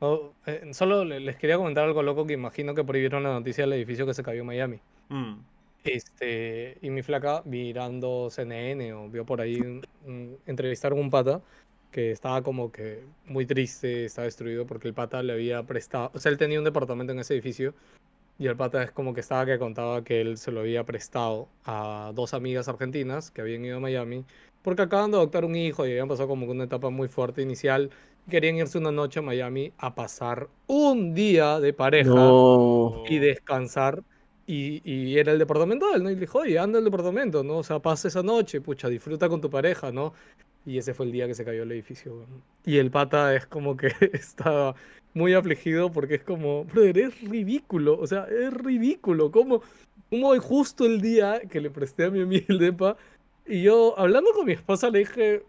Oh, eh, solo le- les quería comentar algo loco que imagino que vieron la noticia del edificio que se cayó en Miami. Mm. Este, y mi flaca mirando CNN o vio por ahí un- un- entrevistaron a un pata que estaba como que muy triste, estaba destruido porque el pata le había prestado, o sea, él tenía un departamento en ese edificio y el pata es como que estaba que contaba que él se lo había prestado a dos amigas argentinas que habían ido a Miami porque acaban de adoptar un hijo y habían pasado como que una etapa muy fuerte inicial. Querían irse una noche a Miami a pasar un día de pareja No. y descansar. Y, y era el departamento de él, ¿no? Y le dijo, oye, anda al departamento, ¿no? O sea, pasa esa noche, pucha, disfruta con tu pareja, ¿no? Y ese fue el día que se cayó el edificio. weón. Y el pata es como que estaba muy afligido porque es como, brother, es ridículo, o sea, es ridículo. ¿Cómo, cómo hay justo el día que le presté a mi amiga el depa? Y yo, hablando con mi esposa, le dije,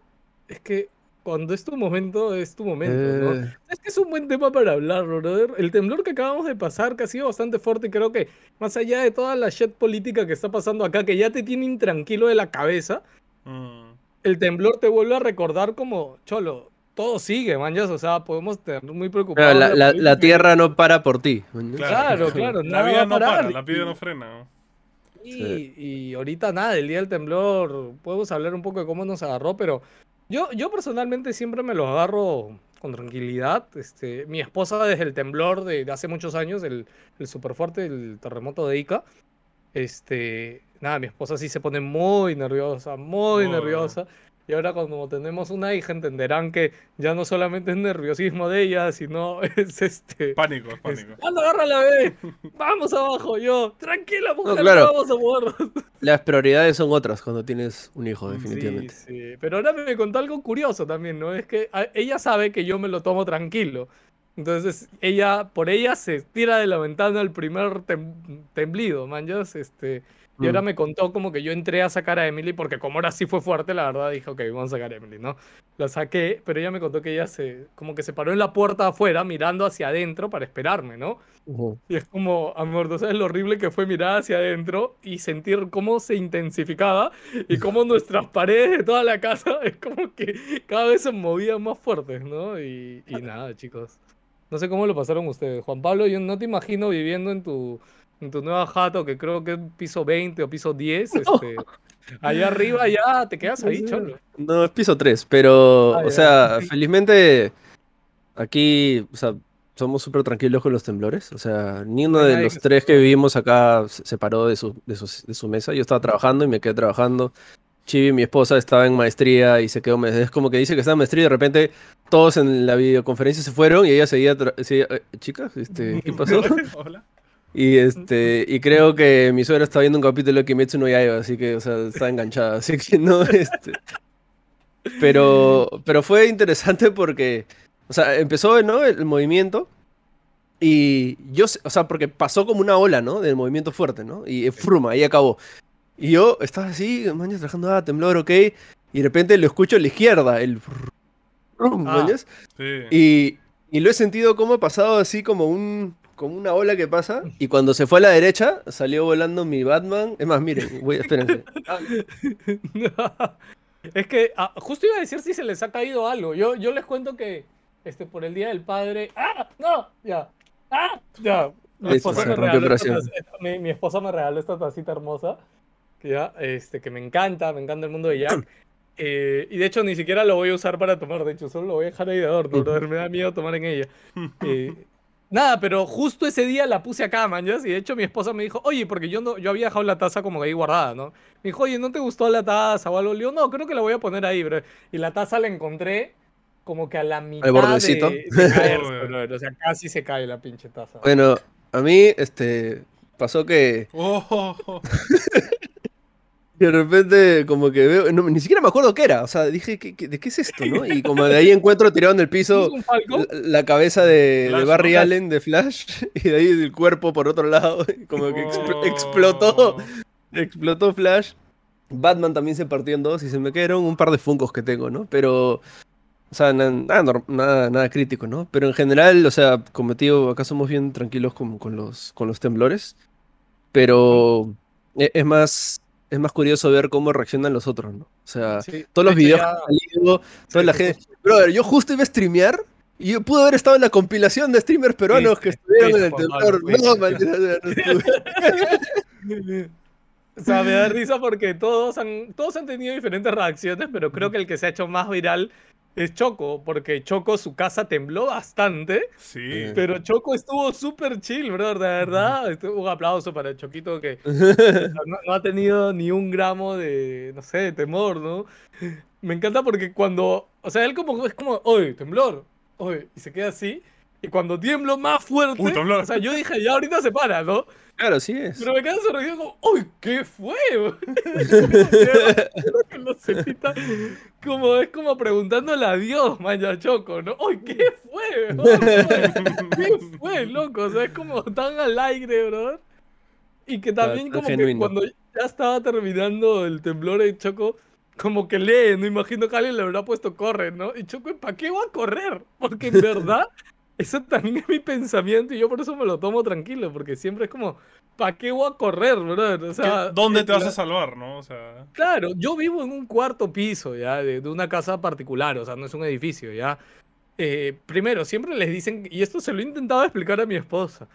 es que cuando es tu momento, es tu momento, ¿no? Eh, Es que es un buen tema para hablar, brother. El temblor que acabamos de pasar, que ha sido bastante fuerte, y creo que más allá de toda la shit política que está pasando acá, que ya te tiene intranquilo de la cabeza, Mm. el temblor te vuelve a recordar como, cholo, todo sigue, manjas. O sea, podemos estar muy preocupados. claro, la, la- la tierra no para por ti. ¿no? Claro, claro. La vida no para, la vida no frena. y, y ahorita nada, el día del temblor, podemos hablar un poco de cómo nos agarró, pero yo, yo personalmente siempre me lo agarro con tranquilidad. Este, mi esposa desde el temblor de, de hace muchos años, el, el super fuerte, el terremoto de Ica, este, nada, mi esposa sí se pone muy nerviosa, muy Oh. nerviosa. Y ahora cuando tenemos una hija entenderán que ya no solamente es nerviosismo de ella, sino es este... Pánico, es es, pánico. ¡Anda, agarra la bebé! ¡Vamos abajo! Yo, tranquila mujer, no claro. vamos a movernos. Las prioridades son otras cuando tienes un hijo, definitivamente. Sí, sí. Pero ahora me contó algo curioso también, ¿no? Es que ella sabe que yo me lo tomo tranquilo. Entonces, ella, por ella se tira de la ventana el primer tem- temblido, man. ya, Este, y ahora Mm. me contó como que yo entré a sacar a Emily, porque como ahora sí fue fuerte, la verdad, dije, ok, vamos a sacar a Emily, ¿no? La saqué, pero ella me contó que ella se, como que se paró en la puerta afuera, mirando hacia adentro para esperarme, ¿no? Y es como, amor, ¿tú sabes lo horrible que fue mirar hacia adentro y sentir cómo se intensificaba y cómo nuestras paredes de toda la casa es como que cada vez se movían más fuertes, ¿no? Y, y nada, chicos. No sé cómo lo pasaron ustedes. Juan Pablo, yo no te imagino viviendo en tu, en tu nueva jato, que creo que es piso 20 o piso 10. Este, allá arriba ya te quedas ahí, cholo. No, es piso 3, pero, Ah, o ya. sea, felizmente aquí, o sea, somos súper tranquilos con los temblores. O sea, ni uno No de los tres que vivimos acá se paró de su, de su, de su mesa. Yo estaba trabajando y me quedé trabajando. Chibi, mi esposa, estaba en maestría y se quedó. Es como que dice que está en maestría y de repente todos en la videoconferencia se fueron y ella seguía. seguía, eh, Chicas, este, ¿qué pasó? Hola. Y este, y creo que mi suegra está viendo un capítulo de Kimetsu no Yaiba, así que, o sea, está enganchada, así que no, este. Pero, pero fue interesante porque, o sea, empezó, ¿no? El, movimiento y yo, o sea, porque pasó como una ola, ¿no? Del movimiento fuerte, ¿no? Y fruma, ahí acabó. Y yo estaba así, mañana trabajando, ah, temblor, ok, y de repente lo escucho a la izquierda, el frum, Ah. Sí. y, y lo he sentido como ha pasado así como un como una ola que pasa. Y cuando se fue a la derecha, salió volando mi Batman. Es más, miren, voy, espérense. es que ah, justo iba a decir si se les ha caído algo. Yo, yo les cuento que este, por el Día del Padre... ¡Ah! ¡No! Ya. ¡Ah! Ya. Mi esposa, me regaló esta mi, mi esposa me regaló esta tacita hermosa. Que ya, este, que me encanta, me encanta el mundo de Jack. Eh, y de hecho ni siquiera lo voy a usar para tomar, de hecho solo lo voy a dejar ahí de adorno, me da miedo tomar en ella. Eh, nada, pero justo ese día la puse acá, man, ¿ya? Y de hecho mi esposa me dijo, oye, porque yo no, yo había dejado la taza como que ahí guardada, ¿no? Me dijo, oye, ¿no te gustó la taza o algo? Le digo, no, creo que la voy a poner ahí, bro. Y la taza la encontré como que a la mitad bordecito. de, de caerse, brother. O sea, casi se cae la pinche taza. Bueno, a mí, este, pasó que Oh, de repente como que veo, no, ni siquiera me acuerdo qué era. O sea, dije, ¿qué, qué- de qué es esto, no? Y como de ahí encuentro tirado en el ¿Es piso la, la cabeza de, de Barry ¿no? Allen de Flash y de ahí el cuerpo por otro lado. Como que expl- oh. explotó. Explotó Flash. Batman también se partió en dos y se me quedaron un par de funcos que tengo, ¿no? Pero, o sea, na- nada, nada, nada crítico, ¿no? Pero en general, o sea, como digo, acá somos bien tranquilos con, con los, con los temblores. Pero e- es más, es más curioso ver cómo reaccionan los otros, ¿no? O sea, Sí, todos los videos ya- que han salido, toda sí, la gente... Brother, yo justo iba a streamear Y yo pude haber estado en la compilación de streamers peruanos Sí, que estuvieron en el temblor. No, maldita no estuve. O sea, me da risa porque todos han, todos han tenido diferentes reacciones, pero creo que el que se ha hecho más viral es Choco, porque Choco su casa tembló bastante, Sí. Pero Choco estuvo súper chill, brother, de verdad. Un aplauso para Choquito que no, no ha tenido ni un gramo de, no sé, de temor, ¿no? Me encanta porque cuando, o sea, él como es como, oye, temblor, oye, y se queda así. Y cuando tiemblo más fuerte, Uy, temblor. o sea, yo dije, ya ahorita se para, ¿no? Claro, sí es. Pero me quedo sorprendido como, ¡Uy, qué fue! Como es como preguntándole a Dios, Maya Choco, ¿no? ¡Uy, qué fue! ¿Qué fue, loco? O sea, es como tan al aire, bro. Y que también como que cuando ya estaba terminando el temblor de Choco, como que lee, no imagino que alguien le habrá puesto corre, ¿no? Y Choco, ¿para qué voy a correr? Porque en verdad, eso también es mi pensamiento y yo por eso me lo tomo tranquilo, porque siempre es como, ¿para qué voy a correr, brother? O ¿Qué- sea, ¿Dónde eh, te vas a salvar, no? O sea. Claro, yo vivo en un cuarto piso, ¿ya? De, de una casa particular, o sea, no es un edificio, ¿ya? Eh, primero, siempre les dicen, y esto se lo he intentado explicar a mi esposa,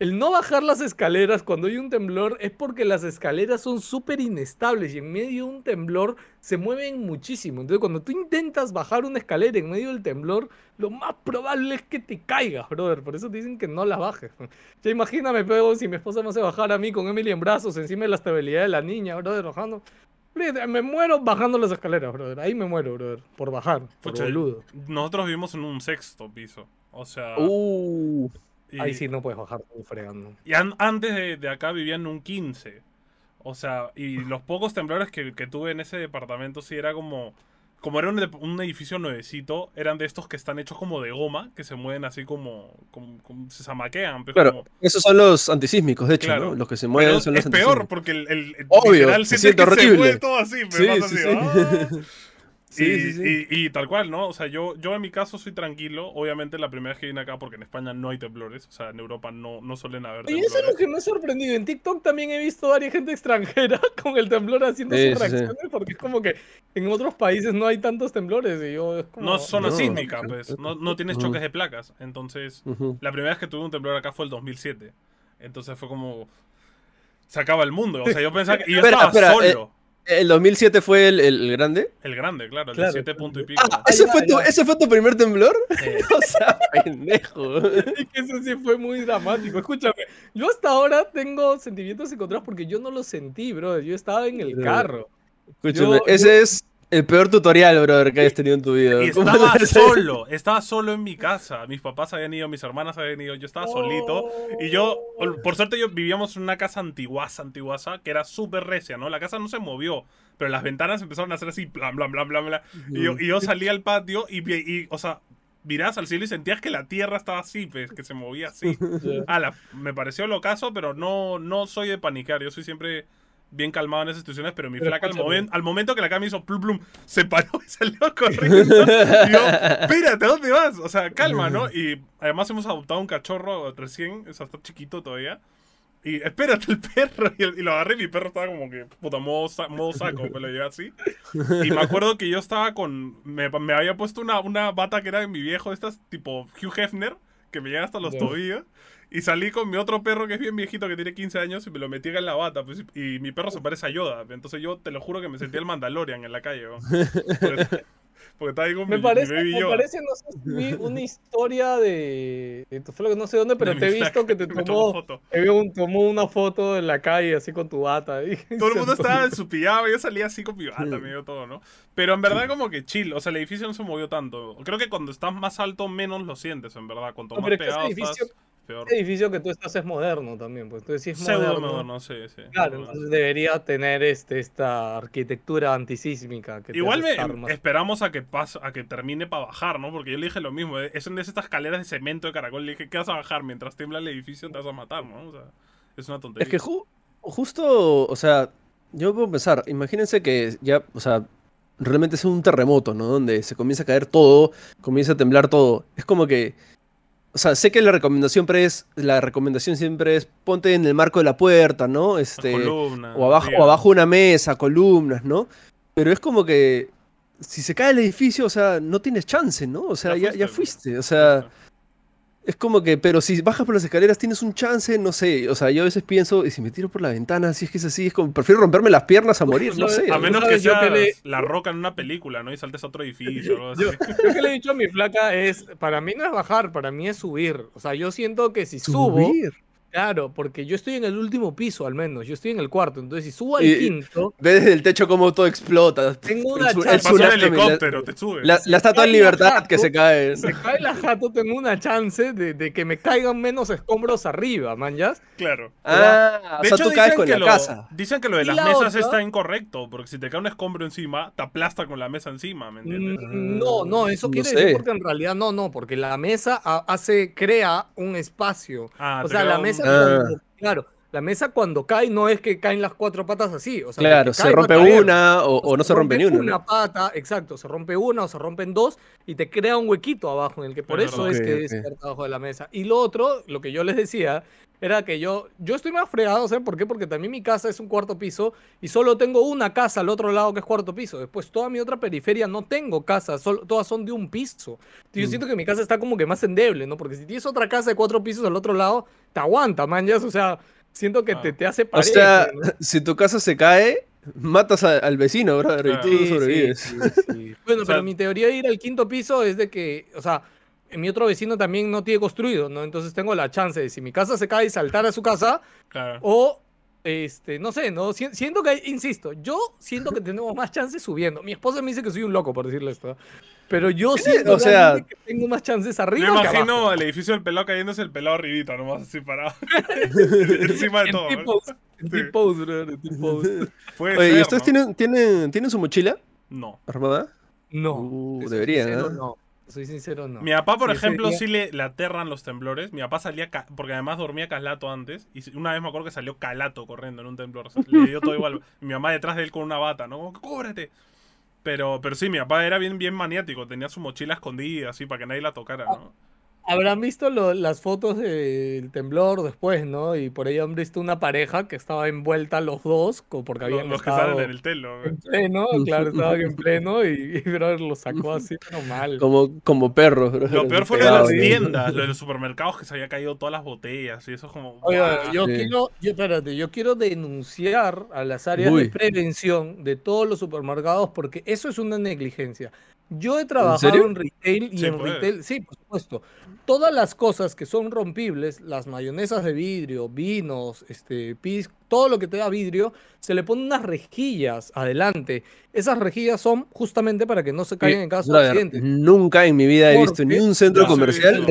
el no bajar las escaleras cuando hay un temblor es porque las escaleras son súper inestables y en medio de un temblor se mueven muchísimo. Entonces, cuando tú intentas bajar una escalera en medio del temblor, lo más probable es que te caigas, brother. Por eso te dicen que no la bajes. Ya imagíname, pero si mi esposa me hace bajar a mí con Emily en brazos encima de la estabilidad de la niña, brother, bajando. Me muero bajando las escaleras, brother. Ahí me muero, brother. Por bajar, por Pucha, boludo. Nosotros vivimos en un sexto piso. O sea. Uh, y, Ahí sí no puedes bajar fregando. y an- antes de, de acá vivían en un 15. O sea, y los pocos temblores que, que tuve en ese departamento sí era como. Como era un, edificio nuevecito, eran de estos que están hechos como de goma, que se mueven así como. como- como- se zamaquean. pues, claro, como- esos son los antisísmicos, de hecho, Claro. ¿no? Los que se Pero mueven son los es peor porque el, el, el Obvio, se siente se horrible. mueve todo así, pero Sí, sí, así, sí. ¡ah! Sí, y, sí, sí. y- y tal cual, ¿no? O sea, yo, yo en mi caso soy tranquilo. Obviamente la primera vez que vine acá, porque en España no hay temblores. O sea, en Europa no, no suelen haber temblores. eso es lo que me ha sorprendido. En TikTok también he visto a varias gente extranjera con el temblor haciendo Sí, sus sí. reacciones, porque es como que en otros países no hay tantos temblores. Y yo es como. No es zona No. sísmica, pues. No, no tienes choques de placas. Entonces, la primera vez que tuve un temblor acá fue el 2007. Entonces fue como... Se acaba el mundo. O sea, yo pensaba que... Y yo Espera, estaba espera, eh, solo. ¿El 2007 fue el, el grande? El grande, claro. El Claro. de 7 punto y pico. Ah, ¿ese, fue tu. ¿ese fue tu primer temblor? O sea, pendejo. Y que eso sí fue muy dramático. Escúchame, yo hasta ahora tengo sentimientos encontrados porque yo no los sentí, bro. Yo estaba en el carro. Escúchame, Yo- ese es el peor tutorial, brother, que hayas tenido en tu vida. Y ¿Cómo estaba solo, estaba solo en mi casa. Mis papás habían ido, mis hermanas habían ido, yo estaba solito. Y yo, por suerte, yo vivíamos en una casa antiguaza, antiguaza, que era súper recia, ¿no? La casa no se movió, pero las ventanas empezaron a hacer así, bla, bla, bla, bla, bla. Y yo, y yo salí al patio y, y, o sea, mirás al cielo y sentías que la tierra estaba así, pues, que se movía así. Ala, me pareció locazo, pero no, no soy de panicar. Yo soy siempre bien calmado en esas situaciones, pero mi Pero flaca al, escúchame. momen- al momento que la cama hizo plum plum, se paró y salió corriendo. y yo, espérate, ¿a dónde vas? O sea, calma, ¿no? Y además hemos adoptado un cachorro recién, o sea, está chiquito todavía. Y espérate el perro. Y, y lo agarré y mi perro estaba como que, puta, modo, sa- modo saco, me lo llevé así. Y me acuerdo que yo estaba con. Me, me había puesto una, una bata que era de mi viejo, estas tipo Hugh Hefner, que me llega hasta los tobillos. Y salí con mi otro perro que es bien viejito, que tiene 15 años, y me lo metí en la bata. Pues, y mi perro se parece a Yoda. Entonces yo te lo juro que me sentía el Mandalorian en la calle. ¿no? porque estaba ahí con Me mi, parece, mi baby me parece, no sé si vi una historia de, de tu flaco, no sé dónde, pero De te he visto que te tomó foto. te vio un- tomó una foto en la calle así con tu bata. y Todo el mundo estaba en su pijama, yo salía así con mi bata, medio todo, ¿no? Pero en verdad como que chill, o sea, el edificio no se movió tanto. Creo que cuando estás más alto, menos lo sientes, en verdad. Cuanto No, más pero es que ese pegado edificio- estás, peor. Este edificio que tú estás es moderno también, pues entonces si es Pseudo moderno. moderno, sí, sí. Claro, entonces debería tener este, esta arquitectura antisísmica. Que Igual me, más- esperamos a que pase, a que termine para bajar, ¿no? Porque yo le dije lo mismo, eh, es una de estas escaleras de cemento de caracol, le dije, ¿qué vas a bajar? Mientras tiembla el edificio te vas a matar, ¿no? O sea, es una tontería. Es que ju- justo, o sea, yo puedo pensar, imagínense que ya, o sea, realmente es un terremoto, ¿no? Donde se comienza a caer todo, comienza a temblar todo. Es como que, o sea, sé que la recomendación siempre es, la recomendación siempre es ponte en el marco de la puerta, ¿no? Este, o abajo, o abajo una mesa, columnas, ¿no? Pero es como que si se cae el edificio, o sea, no tienes chance, ¿no? O sea, ya, Ya ya fuiste, fuiste. O sea, es como que, pero si bajas por las escaleras tienes un chance, no sé. O sea, yo a veces pienso, y si me tiro por la ventana, si es que es así, es como, prefiero romperme las piernas a morir, no sé. A ¿Tú menos que yo le- la roca en una película, ¿no? Y saltes a otro edificio o algo así. Yo, yo que le he dicho a mi flaca es, para mí no es bajar, para mí es subir. O sea, yo siento que si subo, Subir. Claro, porque yo estoy en el último piso al menos, yo estoy en el cuarto, entonces si subo al Y- quinto, Ves desde el techo como todo explota. Tengo El una el chance. La- helicóptero, te subes. La, la estatua la libertad jato, que se cae. se cae la jato, tengo una chance de, de que me caigan menos escombros arriba, man, ¿ya? Claro. Ah, o De sea, hecho, tú caes dicen con que, la lo, casa. dicen que lo de las la mesas otra- está incorrecto, porque si te cae un escombro encima, te aplasta con la mesa encima, ¿me entiendes? Mm, No, no, eso No quiere sé. decir porque en realidad no, no, porque la mesa ha- hace, crea un espacio. Ah, o sea, la un- mesa, Ah. cuando- claro, la mesa cuando cae no es que caen las cuatro patas así. O sea, Claro, se rompe una o, o no se rompe ni una. Una ¿no? pata, exacto, se rompe una o se rompen dos y te crea un huequito abajo en el que por Es eso verdad. es que Ok, es abajo de la mesa. Y lo otro, lo que yo les decía, era que yo, yo estoy más fregado, ¿saben por qué? Porque también mi casa es un cuarto piso y solo tengo una casa al otro lado que es cuarto piso. Después toda mi otra periferia no tengo casa, solo, todas son de un piso. Yo Mm. siento que mi casa está como que más endeble, ¿no? Porque si tienes otra casa de cuatro pisos al otro lado, te aguanta, man, ya, o sea, siento que Ah. te, te hace O parejo, sea, ¿no? si tu casa se cae, matas a- al vecino, brother, y Claro. tú Sí, sí, sobrevives. sí, sí. Bueno, O sea- pero mi teoría de ir al quinto piso es de que, o sea, mi otro vecino también no tiene construido, ¿no? Entonces tengo la chance de si mi casa se cae, saltar a su casa Claro. o, este, no sé, ¿no? Si- Siento que, insisto, yo siento que tenemos más chances subiendo. Mi esposa me dice que soy un loco por decirle esto, pero yo siento O sea- que tengo más chances Me arriba que imagino abajo. el edificio del pelado cayéndose el pelado arribita, nomás así parado. Encima de En todo. ¿no? Oye, ¿y ustedes ¿no? tienen, tienen, tienen su mochila No. armada? No. Uh, deberían, ¿eh? no. Soy sincero, no. Mi papá, por Sí, ejemplo, sí le, le aterran los temblores. Mi papá salía, ca- porque además dormía calato antes. Y una vez me acuerdo que salió calato corriendo en un temblor. Le dio todo igual. Mi mamá detrás de él con una bata, ¿no? Como, que, cúbrete. Pero, pero sí, mi papá era bien, bien maniático. Tenía su mochila escondida, así, para que nadie la tocara, ¿no? Habrán visto lo- las fotos del temblor después, ¿no? Y por ahí han visto una pareja que estaba envuelta los dos, porque Los, habían los que estado salen en el telo. en pleno, claro, estaban en pleno y, y brother, lo sacó así, pero mal. Como, como perros, brother, Lo peor fue lo de las tiendas, lo de los supermercados que se había caído todas las botellas. Y eso es como. Oye, ¡buah! yo Sí. quiero, yo, espérate, yo quiero denunciar a las áreas Uy. de prevención de todos los supermercados porque eso es una negligencia. Yo he trabajado en retail y Sí, en pues. retail, sí, por supuesto. Todas las cosas que son rompibles, las mayonesas de vidrio, vinos, este, pis, todo lo que te da vidrio, se le ponen unas rejillas adelante. Esas rejillas son justamente para que no se caigan en caso de Brother, accidente. Nunca en mi vida he ¿Por visto ni un centro comercial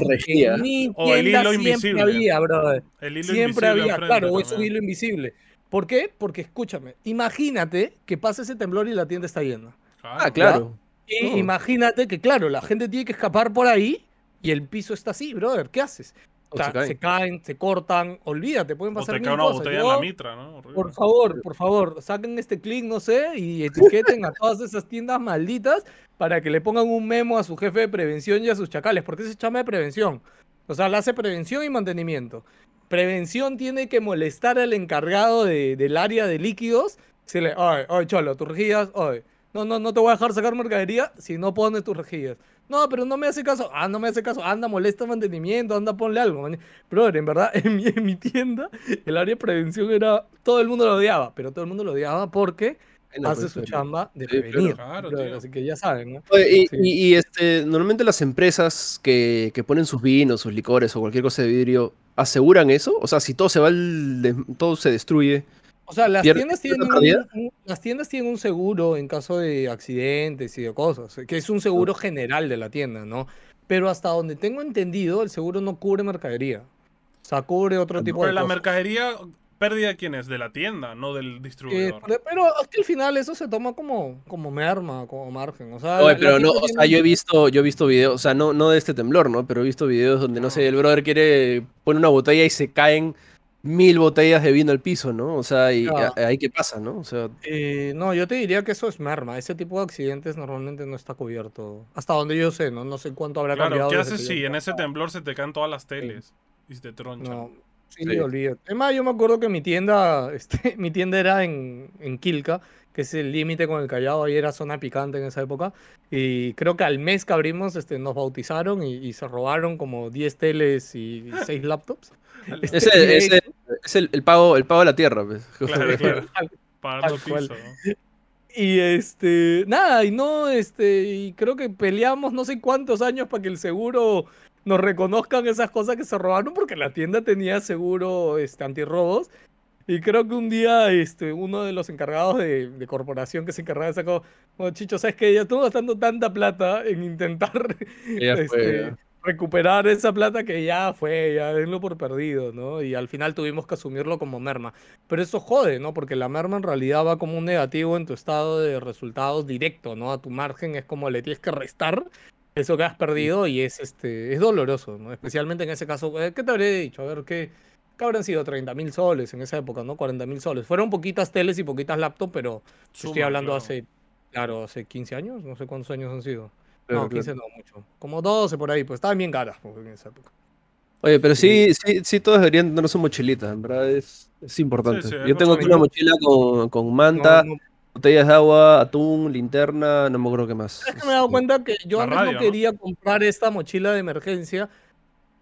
mi O el tienda hilo siempre invisible. había, brother. El hilo Siempre invisible había, claro, o es un hilo invisible. ¿Por qué? Porque escúchame, imagínate que pasa ese temblor y la tienda está llena. Ah, claro. Y Oh. imagínate que, claro, la gente tiene que escapar por ahí y el piso está así, brother. ¿Qué haces? O O sea, se caen. se caen, se cortan, olvídate, pueden O pasar te mil cae una cosas. botella Yo, en la mitra, ¿no? Horrible. por favor, por favor, saquen este clic, no sé, y etiqueten a todas esas tiendas malditas para que le pongan un memo a su jefe de prevención y a sus chacales, porque ese chama de prevención. O sea, le hace prevención y mantenimiento. Prevención tiene que molestar al encargado de- del área de líquidos. Se le, ay, ay, cholo, tus rejillas, ay. No, no, no te voy a dejar sacar mercadería si no pones tus rejillas. No, pero no me hace caso. Ah, no me hace caso. Anda, molesta mantenimiento, anda, ponle algo. man. Pero en verdad, en mi, en mi tienda, el área de prevención era. Todo el mundo lo odiaba, pero todo el mundo lo odiaba porque hace pues, su chamba de Sí, prevenir. claro, brother, tío. así que ya saben, ¿no? Oye, y, Sí. y- y, este, normalmente las empresas que, que ponen sus vinos, sus licores o cualquier cosa de vidrio, ¿aseguran eso? O sea, si todo se va al de- todo se destruye. O sea, las ¿Pierde- tiendas, tienen un, un- las tiendas tienen un seguro en caso de accidentes y de cosas, que es un seguro general de la tienda, ¿no? Pero hasta donde tengo entendido, el seguro no cubre mercadería. O sea, cubre otro tipo Pero de la cosas. mercadería, pérdida de quién es? De la tienda, no del Eh, distribuidor. pero pero es que al final eso se toma como, como merma, como margen. O sea, Oye, la- pero la no, o sea, yo he visto, yo he visto videos, o sea, no, no de este temblor, ¿no? Pero he visto videos donde, no sé, el brother quiere, pone una botella y se caen mil botellas de vino al piso, ¿no? O sea, y a- ahí qué pasa, ¿no? O sea, Eh, no, yo te diría que eso es merma. Ese tipo de accidentes normalmente no está cubierto. Hasta donde yo sé, ¿no? No sé cuánto habrá Claro, cambiado. ¿qué desde haces si en ese temblor se te caen todas las teles y se te tronchan? No, Sí, Sí. olvídate. Además, yo me acuerdo que mi tienda, este, mi tienda era en, en Quilca, que es el límite con el Callao, ahí era zona picante en esa época. Y creo que al mes que abrimos, este, nos bautizaron y, y se robaron como 10 teles y 6 laptops. Este, Ese, ese- es el, el pago, el pago de la tierra, pues. Claro, claro. Tal- Pagando Tal cual. piso. ¿no? Y este, nada, y no, este, y creo que peleamos no sé cuántos años para que el seguro nos reconozcan esas cosas que se robaron, porque la tienda tenía seguro, este, antirrobos. Y creo que un día, este, uno de los encargados de, de corporación que se encargaba de sacar, bueno, Chicho, ¿sabes qué? Ya estuvo gastando tanta plata en intentar Ya fue, este, ya. Recuperar esa plata que ya fue, ya denlo por perdido, ¿no? Y al final tuvimos que asumirlo como merma. Pero eso jode, ¿no? Porque la merma en realidad va como un negativo en tu estado de resultados directo, ¿no? A tu margen es como le tienes que restar eso que has perdido y es este es doloroso, ¿no? Especialmente en ese caso, eh, ¿qué te habría dicho? A ver, ¿qué, qué habrán sido? 30 mil soles en esa época, ¿no? 40 mil soles. Fueron poquitas teles y poquitas laptops, pero estoy Suma, hablando claro. hace, claro, hace 15 años, no sé cuántos años han sido. Claro, no, claro. 15 no mucho. Como 12 por ahí, pues estaban bien caras pues, en esa época. Oye, pero sí, sí, sí, todos deberían tener su mochilita, en verdad es, es importante. Sí, sí, Yo tengo aquí una mochila con, con manta, No, no, botellas de agua, atún, linterna, no me acuerdo qué más. Es que me he dado cuenta que yo La antes radio, no ¿no? quería comprar esta mochila de emergencia,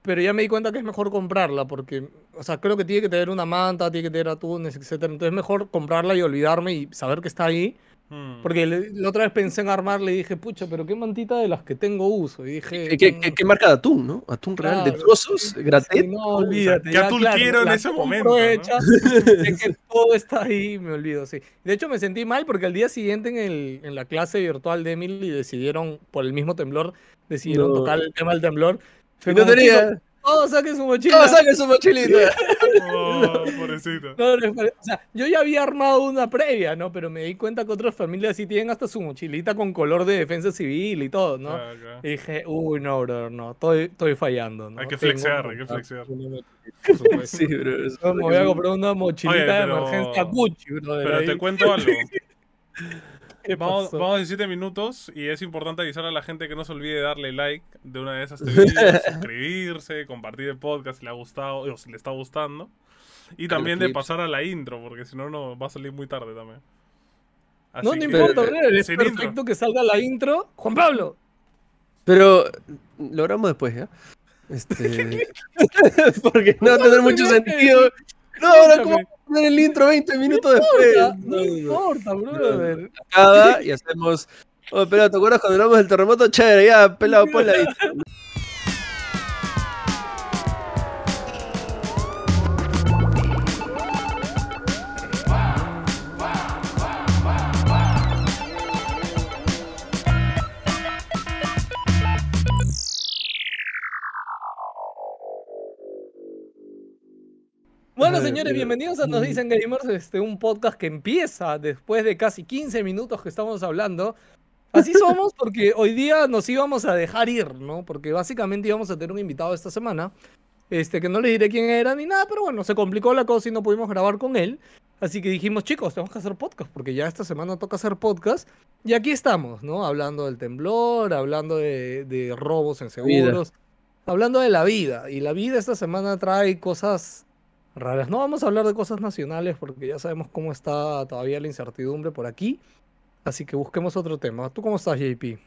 pero ya me di cuenta que es mejor comprarla, porque, o sea, creo que tiene que tener una manta, tiene que tener atunes, etcétera. Entonces es mejor comprarla y olvidarme y saber que está ahí. Mm. Porque le- la otra vez pensé en armarle y dije, pucha, pero qué mantita de las que tengo uso. Y dije, ¿Qué, qué, "Mm, qué- qué marca de atún, no? Atún real, de trozos, gratet. sí, no, olvídate. ¿qué ya, atún claro, quiero en ese momento, no? hecha, sé que todo está ahí, me olvido, sí. De hecho, me sentí mal porque al día siguiente en, el, en la clase virtual de Emily decidieron, por el mismo temblor, decidieron No. tocar el tema del temblor. Fue no como, tenía. "Chicos, Todos saquen su mochila. ¡Todos saquen su mochilita! Oh, pobrecito. No, no, o sea, yo ya había armado una previa, ¿no? Pero me di cuenta que otras familias sí tienen hasta su mochilita con color de defensa civil y todo, ¿no? Claro, claro. Y dije, uy, no, brother, no, estoy, estoy fallando, ¿no? Hay que Tengo flexear, hay que flexear. por supuesto. Sí, bro. eso me voy a comprar una mochilita Oye, de emergencia Gucci, brother. Pero ahí. te cuento algo. ¿Qué Vamos, vamos a 17 minutos y es importante avisar a la gente que no se olvide darle like de una vez a este video, suscribirse, compartir el podcast si le ha gustado o si le está gustando. Y también de pasar a la intro, porque si no, no va a salir muy tarde también. Así No, no importa, es perfecto intro. que salga la intro. Juan Pablo, Pero lo grabamos después, ¿ya? Este... Porque no va a tener mucho sentido. No, ahora cómo Escúchame. Poner el intro 20 minutos no después. no. importa, brother. Acaba y hacemos. Oh, pero ¿te acuerdas cuando hablamos del terremoto? Chévere, ya, pelado, ponla ahí. Bueno, señores, bienvenidos a Nos Dicen Gamers, este, un podcast que empieza después de casi 15 minutos que estamos hablando. Así somos porque hoy día nos íbamos a dejar ir, ¿no? Porque básicamente íbamos a tener un invitado esta semana, este, que no le diré quién era ni nada, pero bueno, se complicó la cosa y no pudimos grabar con él. Así que dijimos, chicos, tenemos que hacer podcast, porque ya esta semana toca hacer podcast. Y aquí estamos, ¿no? Hablando del temblor, hablando de, de robos en Vida. seguros, hablando de la vida. Y la vida esta semana trae cosas raras. No vamos a hablar de cosas nacionales porque ya sabemos cómo está todavía la incertidumbre por aquí. Así que busquemos otro tema. ¿Tú cómo estás, JP?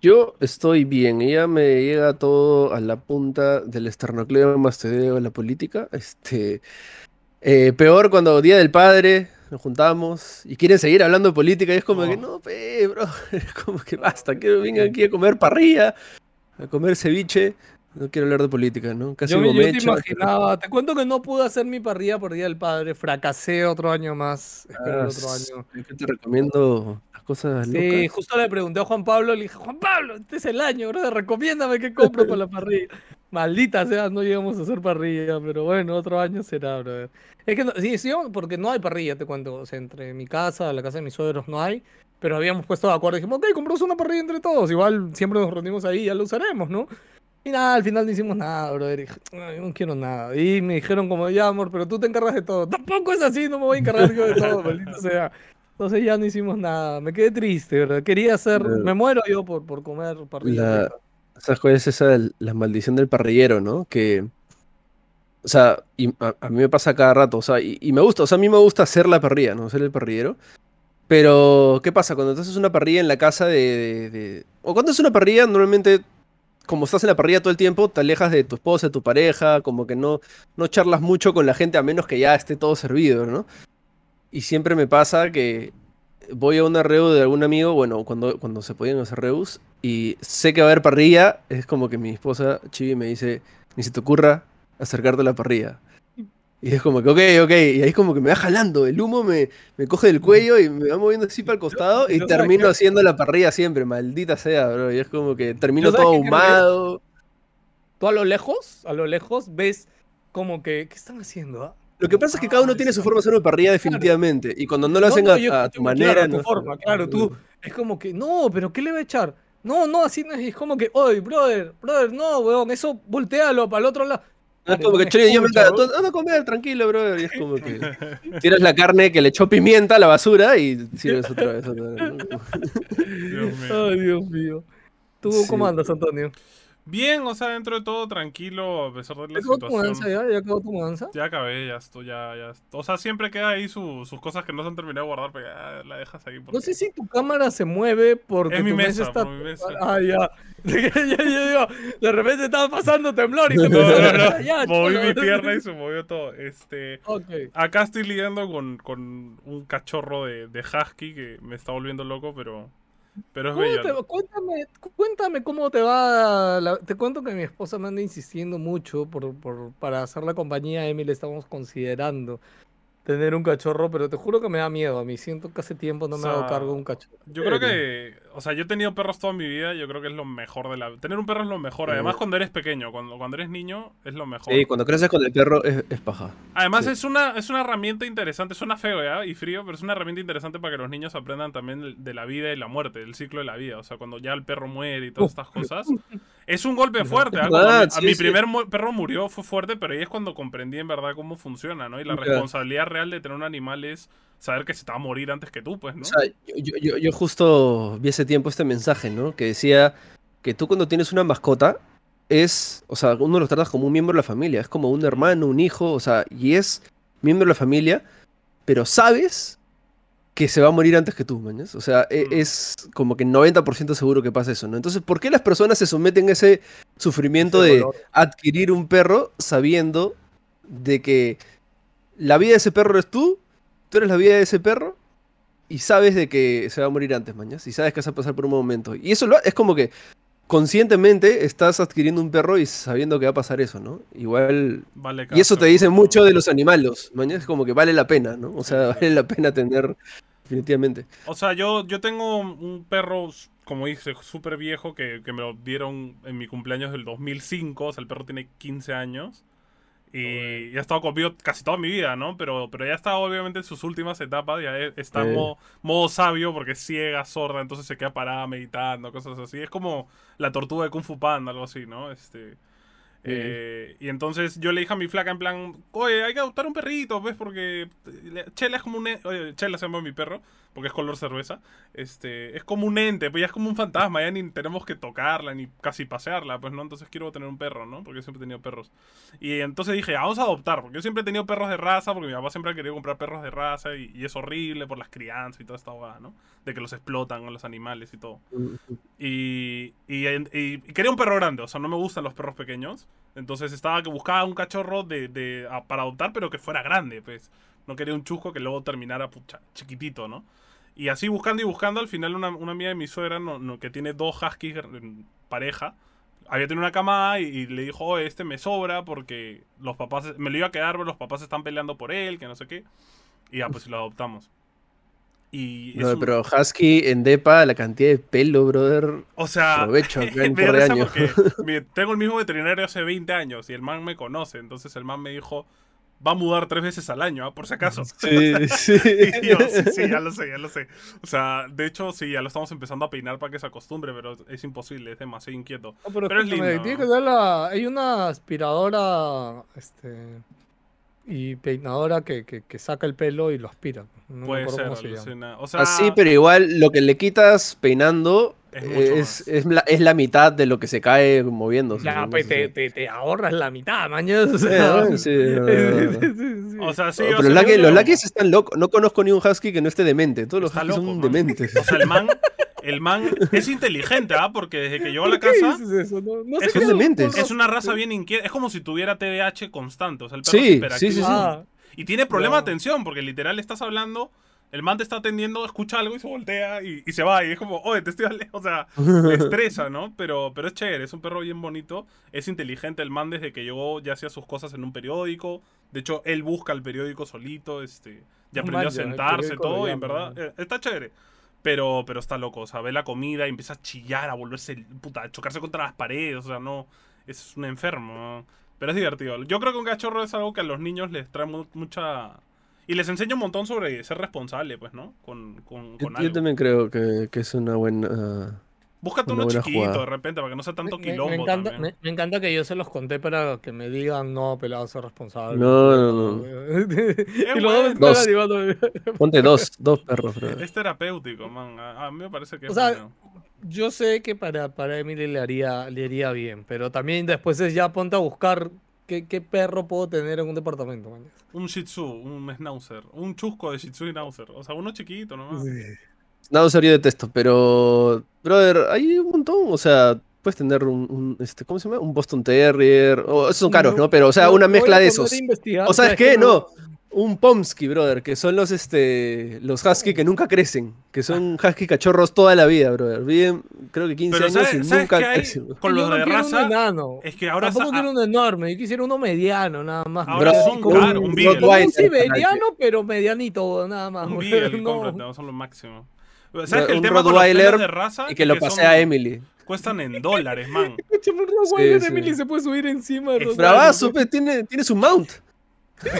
Yo estoy bien, ya me llega todo a la punta del esternocleido mastodeo de la política. Este, eh, peor cuando Día del Padre nos juntamos y quieren seguir hablando de política y es como que Oh. no, pe, bro, es como que basta, quiero venir aquí a comer parrilla, a comer ceviche, no quiero hablar de política, ¿no? Casi Yo, me- yo te mecha, imaginaba, te cuento que no pude hacer mi parrilla por Día del Padre, fracasé otro año más, Ah, otro año. Yo te recomiendo las cosas Sí, locas. justo le pregunté a Juan Pablo, le dije, Juan Pablo, este es el año, bro, recomiéndame qué compro para la parrilla. Maldita sea, no llegamos a hacer parrilla, pero bueno, otro año será, brother. Es que no- sí, sí, porque no hay parrilla, te cuento. O sea, entre mi casa, la casa de mis suegros no hay, pero habíamos puesto de acuerdo. Dijimos, ok, compramos una parrilla entre todos. Igual siempre nos reunimos ahí, ya lo usaremos, ¿no? Y nada, al final no hicimos nada, brother. "Ay, no quiero nada. Y me dijeron como, ya, amor, pero tú te encargas de todo. Tampoco es así, no me voy a encargar yo de todo, maldito sea. Entonces ya no hicimos nada. Me quedé triste, ¿verdad? Quería hacer, me muero yo por, por comer parrilla. La- rica. ¿Sabes cuál es esa, la maldición del parrillero, ¿no? Que O sea, y a, a mí me pasa cada rato, o sea, y, y me gusta, o sea, a mí me gusta hacer la parrilla, ¿no? Ser el parrillero. Pero, ¿qué pasa? Cuando tú haces una parrilla en la casa de, de- de- O cuando es una parrilla, normalmente, como estás en la parrilla todo el tiempo, te alejas de tu esposa, de tu pareja, como que no, no charlas mucho con la gente a menos que ya esté todo servido, ¿no? Y siempre me pasa que voy a una reu de algún amigo, bueno, cuando, cuando se podían hacer reus, y sé que va a haber parrilla, es como que mi esposa, Chibi, me dice, ni se te ocurra acercarte a la parrilla. Y es como que, ok, ok, y ahí como que me va jalando, el humo me, me coge del cuello y me va moviendo así para el costado y yo termino que- haciendo la parrilla siempre, maldita sea, bro. Y es como que termino todo es? ahumado. Tú a lo lejos, a lo lejos, ves como que, ¿qué están haciendo? ah? Lo que pasa es que cada uno Ah, tiene su forma de hacer una parrilla definitivamente. Y cuando no lo hacen no, a, yo a escucho, tu claro, manera, tu no- forma, claro, tú, es como que, no, pero ¿qué le va a echar? No, no, así no es, es como que, oye, brother, brother, no, weón, eso voltealo para el otro lado. Es Vale, como que Chori, yo me tú, anda a comer, tranquilo, bro. Y es como que tiras la carne que le echó pimienta a la basura y sirves otra vez. otra vez, ¿no? Dios mío. Ay, Dios mío. ¿Tú cómo andas, Antonio? Bien, o sea, dentro de todo tranquilo, a pesar de ¿Ya la acabó tu mudanza situación. ya? ¿Ya acabó tu mudanza? Ya acabé, ya estoy, ya, ya. O sea, siempre queda ahí su- sus cosas que no se han terminado de guardar, pero ya la dejas ahí. No porque- sé si tu cámara se mueve porque Es mi tu mesa mesa, está... mi mesa. Ah, ya. ya, ya de repente estaba pasando temblor y te No, no, no. Ya, Moví mi pierna y se movió todo. Este. Ok. Acá estoy lidiando con, con un cachorro de, de husky que me está volviendo loco, pero. Pero es cuéntame, cuéntame cómo te va. la- te cuento que mi esposa me anda insistiendo mucho por, por- para hacer la compañía a Emily. Estamos considerando tener un cachorro, pero te juro que me da miedo. A mí siento que hace tiempo no me sea, cargo de un cachorro. Yo creo que, o sea, yo he tenido perros toda mi vida, yo creo que es lo mejor de la... Tener un perro es lo mejor, además Sí. cuando eres pequeño, cuando, cuando eres niño es lo mejor. Sí, cuando creces con el perro es, es paja. Además sí. es una es una herramienta interesante, suena feo ya y frío, pero es una herramienta interesante para que los niños aprendan también de- de la vida y la muerte, del ciclo de la vida, o sea, cuando ya el perro muere y todas estas cosas. Es un golpe fuerte, ¿ah? A mi, sí, primer mu- perro murió, fue fuerte, pero ahí es cuando comprendí en verdad cómo funciona, ¿no? Y la responsabilidad real de tener un animal es saber que se te va a morir antes que tú, pues, ¿no? O sea, yo, yo- yo- yo justo vi hace tiempo este mensaje, ¿no? Que decía que tú cuando tienes una mascota es, o sea, uno lo tratas como un miembro de la familia, es como un hermano, un hijo, o sea, y es miembro de la familia, pero sabes que se va a morir antes que tú, mañas. O sea, e- Mm. es como que 90% seguro que pasa eso, ¿no? Entonces, ¿por qué las personas se someten a ese sufrimiento Ese de dolor. adquirir un perro sabiendo de que la vida de ese perro eres tú, tú eres la vida de ese perro y sabes de que se va a morir antes, mañas, y sabes que vas a pasar por un momento. Y eso lo, es como que conscientemente estás adquiriendo un perro y sabiendo que va a pasar eso, ¿no? Igual... Vale, Y eso te dice mucho de los animales, mañas, es como que vale la pena, ¿no? O sea, vale la pena tener, definitivamente. O sea, yo, yo tengo un perro, como dice, súper viejo que, que me lo dieron en mi cumpleaños del 2005. O sea, el perro tiene 15 años. Y ya ha estado conmigo casi toda mi vida, ¿no? Pero, pero ya está obviamente en sus últimas etapas. Ya está en modo, modo sabio porque es ciega, sorda, entonces se queda parada meditando, cosas así. Es como la tortuga de Kung Fu Panda, algo así, ¿no? Este... Eh, y entonces yo le dije a mi flaca en plan, oye, hay que adoptar un perrito, ¿ves? Porque Chela es como un... e- Chela se llama mi perro, porque es color cerveza. Este, es como un ente, pues ya es como un fantasma, ya ni tenemos que tocarla, ni casi pasearla, pues, ¿no? Entonces quiero tener un perro, ¿no? Porque yo siempre he tenido perros. Y entonces dije, "Ah, vamos a adoptar, porque yo siempre he tenido perros de raza, porque mi papá siempre ha querido comprar perros de raza, y, y es horrible por las crianzas y toda esta hogada, ¿no? De que los explotan a los animales y todo. Y, y, y- y quería un perro grande, o sea, no me gustan los perros pequeños. Entonces estaba que buscaba un cachorro de, de- a- para adoptar, pero que fuera grande, pues. No quería un chusco que luego terminara pucha, chiquitito, ¿no? Y así buscando y buscando, al final una, una amiga de mi suegra, no, no- que tiene dos huskies en pareja, había tenido una camada y, y le dijo, "Oye, este me sobra porque los papás, me lo iba a quedar, pero los papás están peleando por él, que no sé qué. Y ya, pues lo adoptamos. Y No, un- pero Husky en Depa, la cantidad de pelo, brother. o sea, Aprovecho me tengo el mismo veterinario hace 20 años y el man me conoce. Entonces el man me dijo, va a mudar tres veces al año, ¿ah? por si acaso. Sí, sí. Yo, sí, sí, ya lo sé, ya lo sé. O sea, de hecho, sí, ya lo estamos empezando a peinar para que se acostumbre, pero es imposible, es demasiado inquieto. No, pero Pero es lindo. tiene que la- Hay una aspiradora este, y peinadora que, que, que saca el pelo y lo aspira. No Puede ser, cómo se llama. alucina. O sea, Así, pero igual lo que le quitas peinando Es es, la, es la mitad de lo que se cae moviéndose. Ya, pues te, te, te ahorras la mitad, mañana. O sea, bueno, sí, es verdad. O sea, sí, o pero sea, los yo los están locos. No conozco ni un husky que no esté demente. Todos los huskies loco, son man. dementes. O sea, el man, el man es inteligente, ¿ah? Porque desde que llegó a la ¿Por qué casa dices eso? No, no Es sé que por- es una raza bien inquieta. Es como si tuviera TDAH constante. O sea, el perro Sí, es sí, sí, sí. Ah, Y tiene problema de atención, porque literal estás hablando, el man te está atendiendo, escucha algo y se voltea y, y se va. Y es como, oye, te estoy hablando. O sea, me estresa, ¿no? Pero, pero es chévere, es un perro bien bonito. Es inteligente el man desde que llegó, ya hacía sus cosas en un periódico. De hecho, él busca el periódico solito, este. Ya aprendió a sentarse, todo, y en verdad, eh, está chévere. Pero, pero está loco, o sea, ve la comida y empieza a chillar, a volverse, puta, a chocarse contra las paredes, o sea, no, es un enfermo. ¿no? Pero es divertido. Yo creo que un cachorro es algo que a los niños les trae mu- mucha... Y les enseña un montón sobre ser responsable, pues, ¿no? Con, con, Yo, con yo algo. también creo que, que es una buena. Búscate uno chiquito jugada. de repente para que no sea tanto me- quilombo me encanta, también. me, me encanta que yo se los conté para que me digan, no, pelado, ser responsable. No, no, no. y están animando. Ponte dos, dos perros, bro. Es terapéutico, man. A, a mí me parece que O es sea, bueno. Yo sé que para, para Emily le haría, le haría bien, pero también después es ya ponte a buscar qué, qué perro puedo tener en un departamento. man. Un Shih Tzu, un Schnauzer, un chusco de Shih Tzu y Schnauzer. O sea, uno chiquito nomás. No, serio detesto, pero. Brother, hay un montón. O sea, puedes tener un. un, este, ¿Cómo se llama? Un Boston Terrier. O, esos son caros, ¿no? Pero, o sea, una mezcla de esos. O sabes es qué? que No. Un Pomsky, brother, que son los este los husky que nunca crecen, que son husky cachorros toda la vida, brother. Viven, creo que 15 Pero años ¿sabes, y ¿sabes nunca crecen. con los no de raza? Un enano. Es que ahora Tampoco quiero uno enorme, yo quisiera uno mediano, nada más. Ahora son caros, un Beagle. como un Rottweiler, siberiano, pero medianito, nada más. Un. Beagle, No. son lo máximo. ¿Sabes que el Un tema con los Rottweiler pelos de raza? Y que lo son- pasea Emily. Cuestan en dólares, man. Escúchame, un Rottweiler Sí, de Emily sí. se puede subir encima. de Es Rottweiler, Bravazo, pe, tiene, tiene su mount.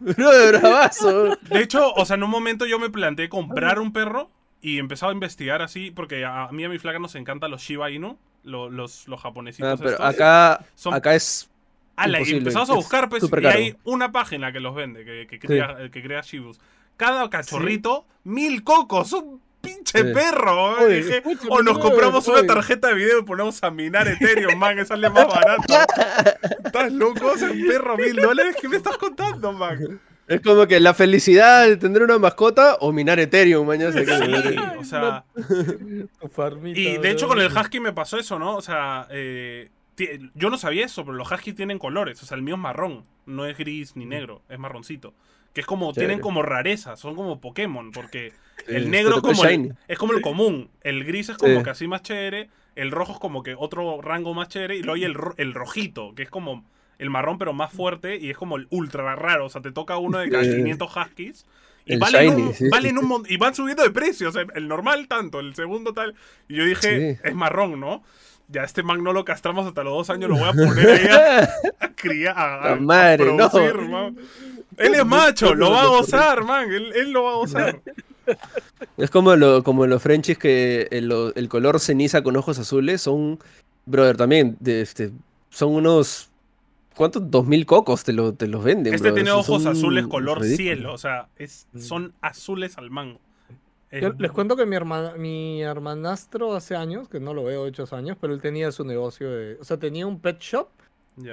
Brother, bravazo. De hecho, o sea, en un momento yo me planteé comprar un perro y empezaba a investigar así, porque a mí y a mi flaca nos encantan los Shiba Inu, lo- los, los japonesitos Ah, pero estos. acá, Son- acá es. Ala, y empezamos a buscar, pues, y hay una página que los vende, que, que crea, eh, que crea Shibus. Cada cachorrito, mil cocos, un pinche Sí. perro. ¿eh? Oye, Dije, o nos oye, compramos una tarjeta de video y ponemos a minar Ethereum, man, que sale más barato. ¿Estás loco? Es un perro mil dólares. ¿Qué me estás contando, man? Es como que la felicidad de tener una mascota o minar Ethereum, mañana. se Sí, o sea. Y de hecho con el husky me pasó eso, ¿no? O sea, eh, yo no sabía eso, pero los husky tienen colores. O sea, el mío es marrón, no es gris ni negro, es marroncito. Que es como, Chévere. tienen como rarezas, son como Pokémon, porque el negro como el, es como el común, el gris es como Sí. que así más chévere, el rojo es como que otro rango más chévere, y luego hay el, ro- el rojito, que es como el marrón pero más fuerte, y es como el ultra raro, o sea, te toca uno de cada Sí. 500 huskies. Y valen, shiny, un, sí. valen un y van subiendo de precio. O sea, el normal tanto, el segundo tal. Y yo dije, es marrón, ¿no? Ya este man no lo castramos hasta los dos años, lo voy a poner ahí a, a criar, a, a- La madre, a no. Él es macho, lo va a gozar, man. Él, él lo va a gozar. Es como, lo, como los Frenchies que el, el color ceniza con ojos azules son, brother, también, de, este, son unos, ¿cuántos? Dos mil cocos te, lo, te los venden, Este brother, tiene ojos azules color ridículos. cielo. O sea, es, son azules al mango. Yo les cuento que mi, hermana, mi hermanastro hace años, que no lo veo hechos años, pero él tenía su negocio de... O sea, tenía un pet shop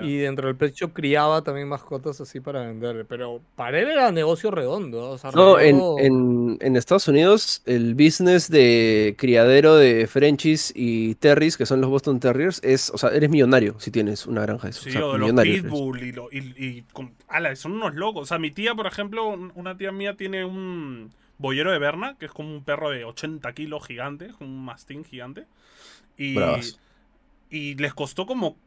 y dentro del pet shop criaba también mascotas así para vender. Pero para él era negocio redondo. O sea, No, en, redondo- en, en Estados Unidos el business de criadero de Frenchies y Terriers, que son los Boston Terriers, es, o sea, eres millonario si tienes una granja de eso. Sí, o sea, o de los pitbull y, lo- y, y con- ala, son unos locos. O sea, mi tía, por ejemplo, un- una tía mía tiene un boyero de Berna, que es como un perro de 80 kilos gigante, como un mastín gigante. Y, Bravas. y les costó como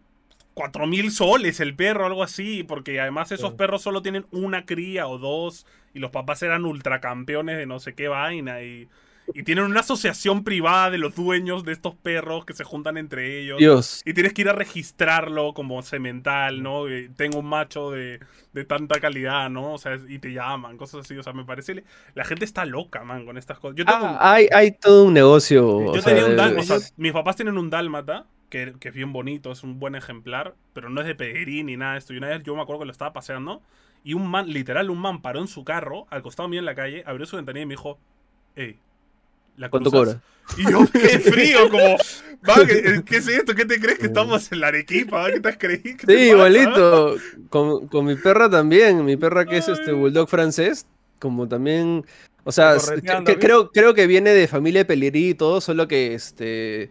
4.000 soles el perro, algo así, porque además esos Sí. perros solo tienen una cría o dos, y los papás eran ultracampeones de no sé qué vaina, y, y tienen una asociación privada de los dueños de estos perros que se juntan entre ellos. Dios. Y tienes que ir a registrarlo como semental, ¿no? Y tengo un macho de, de tanta calidad, ¿no? O sea, y te llaman, cosas así. O sea, me parece. La gente está loca, man, con estas cosas. Yo tengo. un- Ah, hay, hay todo un negocio. o yo sea, tenía un de- o sea, mis papás tienen un dálmata, que, que es bien bonito, es un buen ejemplar, pero no es de pedigrí ni nada de esto. Y una vez yo me acuerdo que lo estaba paseando, y un man, literal, un man paró en su carro, al costado mío en la calle, abrió su ventanilla y me dijo: Hey, la ¿Cuánto cobra? Y yo, qué frío, como, ¿qué, qué es esto? ¿Qué te crees que estamos en la Arequipa? ¿Qué te has creído? ¿Qué te Sí, pasa? igualito. Con, con mi perra también. Mi perra que es este bulldog francés. Como también. O sea, creo, creo que viene de familia de y todo, solo que este.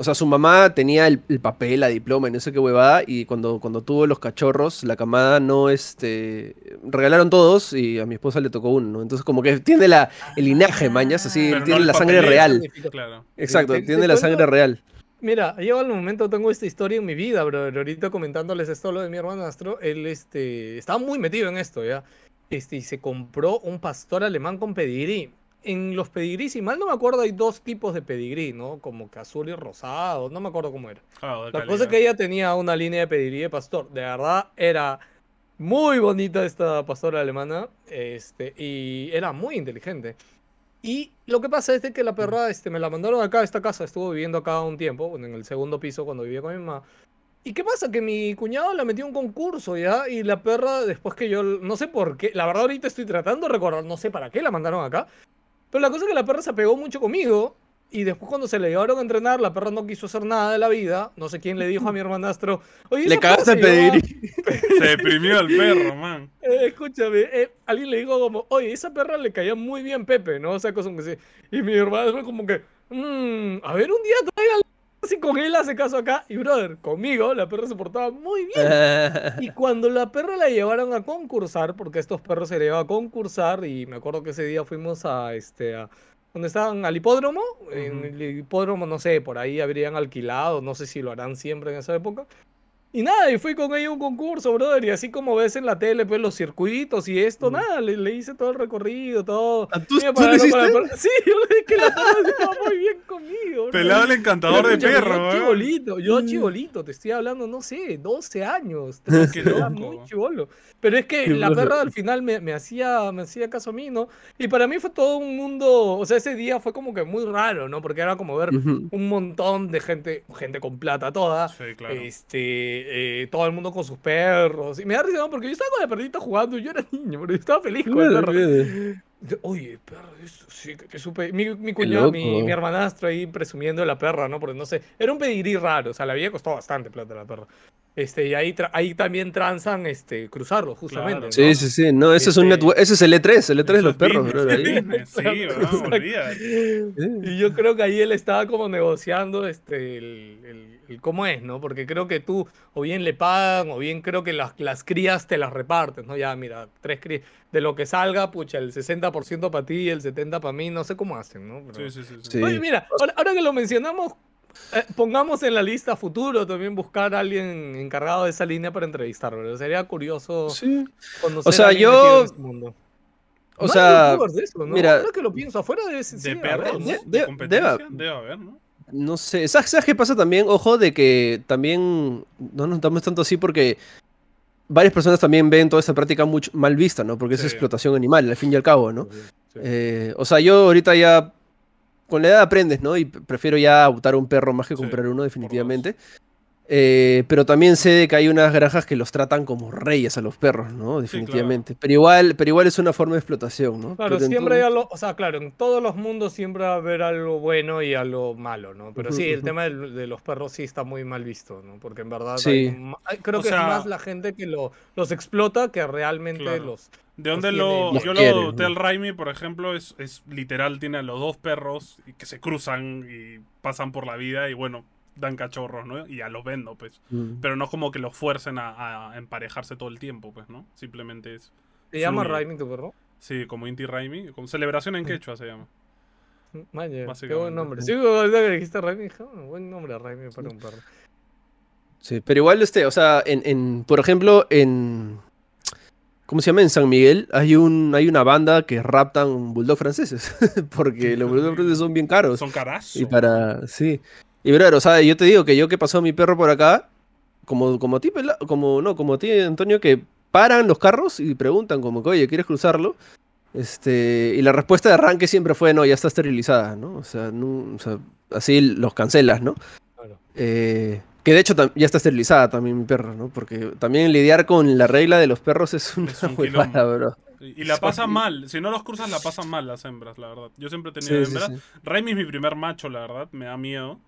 O sea, su mamá tenía el, el papel, la diploma y no sé qué huevada. Y cuando, cuando tuvo los cachorros, la camada no este. Regalaron todos y a mi esposa le tocó uno, ¿no? Entonces, como que tiene la, el linaje, mañas, así, Pero tiene la sangre real. Claro. Exacto, Te- tiene te la cuento- sangre real. Mira, ha llegado el momento, tengo esta historia en mi vida, bro. Ahorita comentándoles esto lo de mi hermanastro, él este, estaba muy metido en esto, ¿ya? Este, y se compró un pastor alemán con pedigrí. En los pedigrí, si mal no me acuerdo, hay dos tipos de pedigrí, ¿no? Como que azul y rosado, no me acuerdo cómo era. De La cosa calidad. es que ella tenía una línea de pedigrí de pastor. De verdad, era muy bonita esta pastora alemana. Este, y era muy inteligente. Y lo que pasa es de que la perra este, me la mandaron acá a esta casa. Estuvo viviendo acá un tiempo, en el segundo piso cuando vivía con mi mamá. ¿Y qué pasa? Que mi cuñado la metió en un concurso, ¿ya? Y la perra, después que yo, no sé por qué, la verdad ahorita estoy tratando de recordar, no sé para qué la mandaron acá. Pero la cosa es que la perra se apegó mucho conmigo. Y después cuando se le llevaron a entrenar, la perra no quiso hacer nada de la vida. No sé quién le dijo a mi hermanastro. Oye, Le esa perra cagaste el se deprimió el perro, man. eh, escúchame, eh, alguien le dijo como, oye, esa perra le caía muy bien Pepe, ¿no? O sea, cosas que sí. Y mi hermano fue como que, "Mm, a ver, un día así con él hace caso acá. Y brother, conmigo la perra se portaba muy bien. Y cuando la perra la llevaron a concursar, porque estos perros se le llevaban a concursar, y me acuerdo que ese día fuimos a este a donde estaban al hipódromo, en Ujú. el hipódromo, no sé, por ahí habrían alquilado, no sé si lo harán siempre en esa época. Y nada, y fui con ella a un concurso, brother, y así como ves en la tele, pues los circuitos y esto, Mm. nada, le, le hice todo el recorrido, todo. ¿Ah, ¿Tú, me tú lo hiciste? perra. Sí, yo le dije que la perra estaba muy bien conmigo. Pelado el encantador de perro, Yo ¿eh? chibolito, yo Mm. chibolito, te estoy hablando, no sé, 12 años. Qué era loco. muy chibolo. Pero es que Qué la perra al final me, me hacía, me hacía caso a mí, ¿no? Y para mí fue todo un mundo, o sea, ese día fue como que muy raro, ¿no? Porque era como ver Ujú. un montón de gente, gente con plata toda. Sí, claro. Este, eh, todo el mundo con sus perros. Y me da risa, ¿no? Porque yo estaba con la perrita jugando y yo era niño, pero yo estaba feliz con el perro. Oye, perro, eso sí, que, que supe. Mi, mi cuñado, mi, mi hermanastro ahí presumiendo de la perra, ¿no? Porque no sé, era un pedigrí raro, o sea, le había costado bastante plata la perra. Este, y ahí, tra- ahí también transan, este, cruzarlo, justamente. Claro. ¿no? Sí, sí, sí. No, ese es un Este- network. Ese es el E3, el E3 de los perros, bro. Y yo creo que ahí él estaba como negociando este, el, el- el cómo es, ¿no? Porque creo que tú o bien le pagan o bien creo que las, las crías te las repartes, ¿no? Ya, mira, tres crías, de lo que salga, pucha, el 60% para ti y el 70% para mí, no sé cómo hacen, ¿no? Pero- Sí, sí, sí. sí. Sí. Oye, mira, ahora, ahora que lo mencionamos, eh, pongamos en la lista futuro también buscar a alguien encargado de esa línea para entrevistar, ¿verdad? Sería curioso Sí. conocer sea, a yo- este mundo. O No sea, de eso, ¿no? mira- Ahora que lo pienso, afuera de ese De sí, perros, ¿no? de- de, de- competencia, debe- debe haber, ¿no? No sé, ¿sabes, sabes qué pasa también? Ojo de que también no nos damos tanto así porque varias personas también ven toda esta práctica mucho mal vista, ¿no? Porque es Sí. explotación animal, al fin y al cabo, ¿no? Sí. Eh, o sea, yo ahorita ya con la edad aprendes, ¿no? Y prefiero ya adoptar un perro más que Sí, comprar uno, definitivamente. Eh, pero también sé de que hay unas granjas que los tratan como reyes a los perros, ¿no? Definitivamente. Pero igual, pero igual es una forma de explotación, ¿no? Claro, Pero siempre hay algo, o sea, claro, en todos los mundos siempre va a haber algo bueno y algo malo, ¿no? Pero sí, el tema de los perros sí está muy mal visto, ¿no? Porque en verdad Sí. hay creo O que sea- es más la gente que lo, los explota que realmente Claro. los... ¿De dónde lo.? yo quiere, lo adopté ¿no? al Raimi, por ejemplo, es, es literal, tiene a los dos perros y que se cruzan y pasan por la vida y bueno, dan cachorros, ¿no? Y ya los vendo, pues. Mm. Pero no es como que los fuercen a, a emparejarse todo el tiempo, pues, ¿no? Simplemente es. ¿Se llama. Raimi tu perro? Sí, como Inti Raimi, como celebración en quechua se llama. Maña, qué buen nombre. Sí, ahorita que dijiste Raimi, dije, "Ah, buen nombre Raimi para un perro. Sí, pero igual este, o sea, en, en- por ejemplo, en ¿cómo se llama? En San Miguel hay un hay una banda que raptan bulldog franceses, porque los bulldog franceses son bien caros. Son carazos. Y para sí. Y brother, o sea, yo te digo que yo que pasó a mi perro por acá, como como a ti, como no, como a ti, Antonio, que paran los carros y preguntan como que, "Oye, ¿quieres cruzarlo?" Este, y la respuesta de arranque siempre fue, "No, ya está esterilizada", ¿no? O sea, no- o sea, así los cancelas, ¿no? Claro. Eh, Que de hecho ya está esterilizada también mi perra, ¿no? Porque también lidiar con la regla de los perros es una Es un huevada, bro. Y la pasan mal. Si no los cruzas, la pasan mal las hembras, la verdad. Yo siempre he tenido Sí, sí, hembras. sí. Raimi es mi primer macho, la verdad. Me da miedo.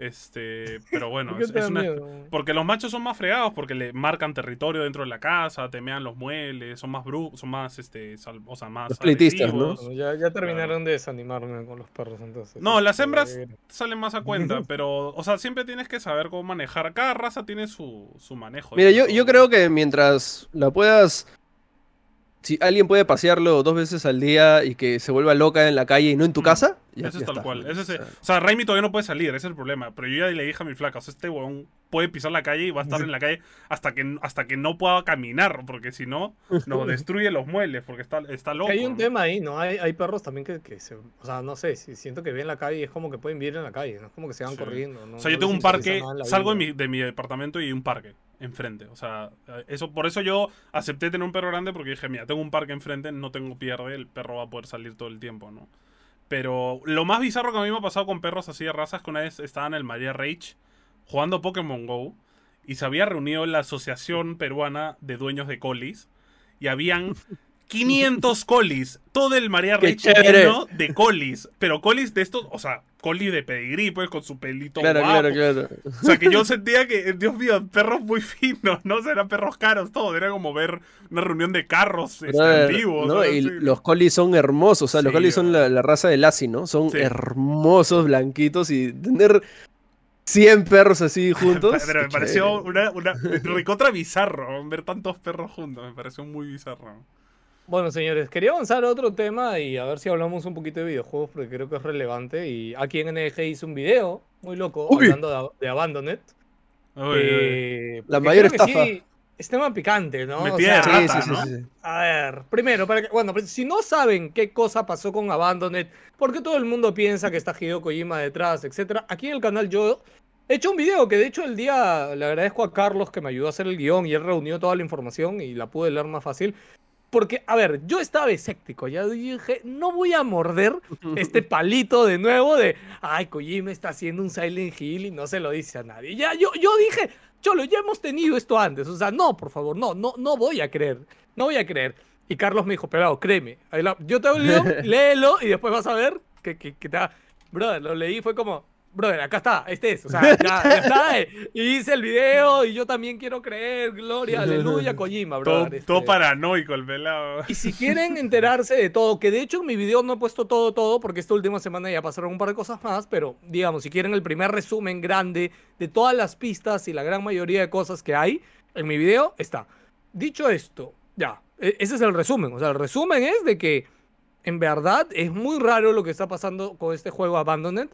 Este, pero bueno, ¿Por qué es, es una- porque los machos son más fregados, porque le marcan territorio dentro de la casa, temean los muebles, son más bru son más, este, sal- o sea, más Los pleitistas, ¿no? Bueno, ya, ya terminaron de desanimarme con los perros entonces. No, las Este, hembras salen más a cuenta, pero, o sea, siempre tienes que saber cómo manejar. Cada raza tiene su, su manejo. Mira, yo, yo creo que mientras la puedas. Si alguien puede pasearlo dos veces al día y que se vuelva loca en la calle y no en tu Mm, casa, ya, Eso ya es tal está, cual. Ese es- O sea, o sea, Raimi todavía no puede salir, ese es el problema. Pero yo ya le dije a mi flaca, o sea, este huevón puede pisar la calle y va a estar en la calle hasta que, hasta que no pueda caminar, porque si no, nos destruye los muebles, porque está, está loco. Hay un ¿no? tema ahí, ¿no? Hay, hay perros también que, que se. O sea, no sé, si siento que ven la calle y es como que pueden vivir en la calle, no es como que se van Sí. corriendo. ¿no? O sea, yo No tengo un parque, en salgo de mi, de mi departamento y hay un parque enfrente. O sea, eso, por eso yo acepté tener un perro grande porque dije, mira, tengo un parque enfrente, no tengo pierde, el perro va a poder salir todo el tiempo, ¿no? Pero lo más bizarro que a mí me ha pasado con perros así de razas que una vez estaba en el María Rage jugando Pokémon Go y se había reunido la Asociación Peruana de Dueños de Colis y habían 500 colis. Todo el María ¡Qué Rage chévere! lleno de colis. Pero colis de estos, o sea, colis de pedigrí, pues, con su pelito Claro, guapo. claro, claro. O sea, que yo sentía que, Dios mío, perros muy finos, ¿no? O sea, eran perros caros, todo. Era como ver una reunión de carros este, antiguos. ¿no? Y Sí. los colis son hermosos, o sea, los colis son la, la raza de Lassie, ¿no? Son Sí. hermosos, blanquitos y tener 100 perros así juntos. Pero me pareció una, una recontra bizarro ver tantos perros juntos. Me pareció muy bizarro. Bueno, señores, quería avanzar a otro tema y a ver si hablamos un poquito de videojuegos porque creo que es relevante. Y aquí en NG hice un video muy loco Uy. hablando de, de Abandoned. Uy, uy. eh, La mayor estafa. sí, es tema picante, ¿no? Me O tiene sea, Sí, rata, sí, sí, ¿no? sí, sí. A ver, primero, para que, bueno, pues, si no saben qué cosa pasó con Abandoned, porque todo el mundo piensa que está Hideo Kojima detrás, etcétera, aquí en el canal yo he hecho un video que de hecho el día le agradezco a Carlos que me ayudó a hacer el guion y él reunió toda la información y la pude leer más fácil. Porque, a ver, yo estaba escéptico, ya dije, no voy a morder este palito de nuevo de, ay, Kojima está haciendo un Silent Hill y no se lo dice a nadie. Ya, yo, yo dije, Cholo, ya hemos tenido esto antes, o sea, no, por favor, no, no, no voy a creer, no voy a creer. Y Carlos me dijo, pelado, créeme, yo te guion, léelo y después vas a ver que, que, que te va- Brother, lo leí, fue como, brother, acá está, este es, o sea, ya, ya está. eh. Y hice el video y yo también quiero creer, gloria, aleluya, Kojima, todo, brother. todo este. paranoico el pelado. Y si quieren enterarse de todo, que de hecho en mi video no he puesto todo, todo, porque esta última semana ya pasaron un par de cosas más, pero digamos, si quieren el primer resumen grande de todas las pistas y la gran mayoría de cosas que hay, en mi video está. Dicho esto, ya, e- ese es el resumen. O sea, el resumen es de que en verdad es muy raro lo que está pasando con este juego Abandoned.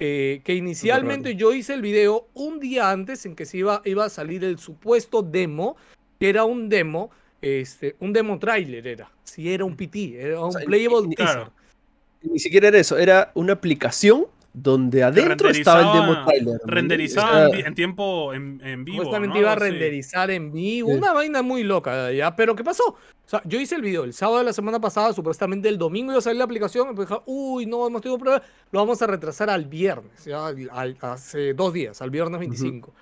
Eh, que inicialmente yo hice el video un día antes en que se iba, iba a salir el supuesto demo, que era un demo, este, un demo trailer era. Si era un PT, era un sea, playable ni- teaser. Claro. Ni siquiera era eso, era una aplicación donde adentro estaba el demo trailer. ¿no? Renderizaba O sea, en, tiempo en, en vivo. Supuestamente ¿no? iba a renderizar en vivo, Sí. una vaina muy loca, ¿ya? Pero ¿qué pasó? O sea, yo hice el video el sábado de la semana pasada, supuestamente el domingo iba a salir la aplicación, y pues dije, uy, no, hemos tenido pruebas, lo vamos a retrasar al viernes, ya, al- al- hace dos días, al viernes 25.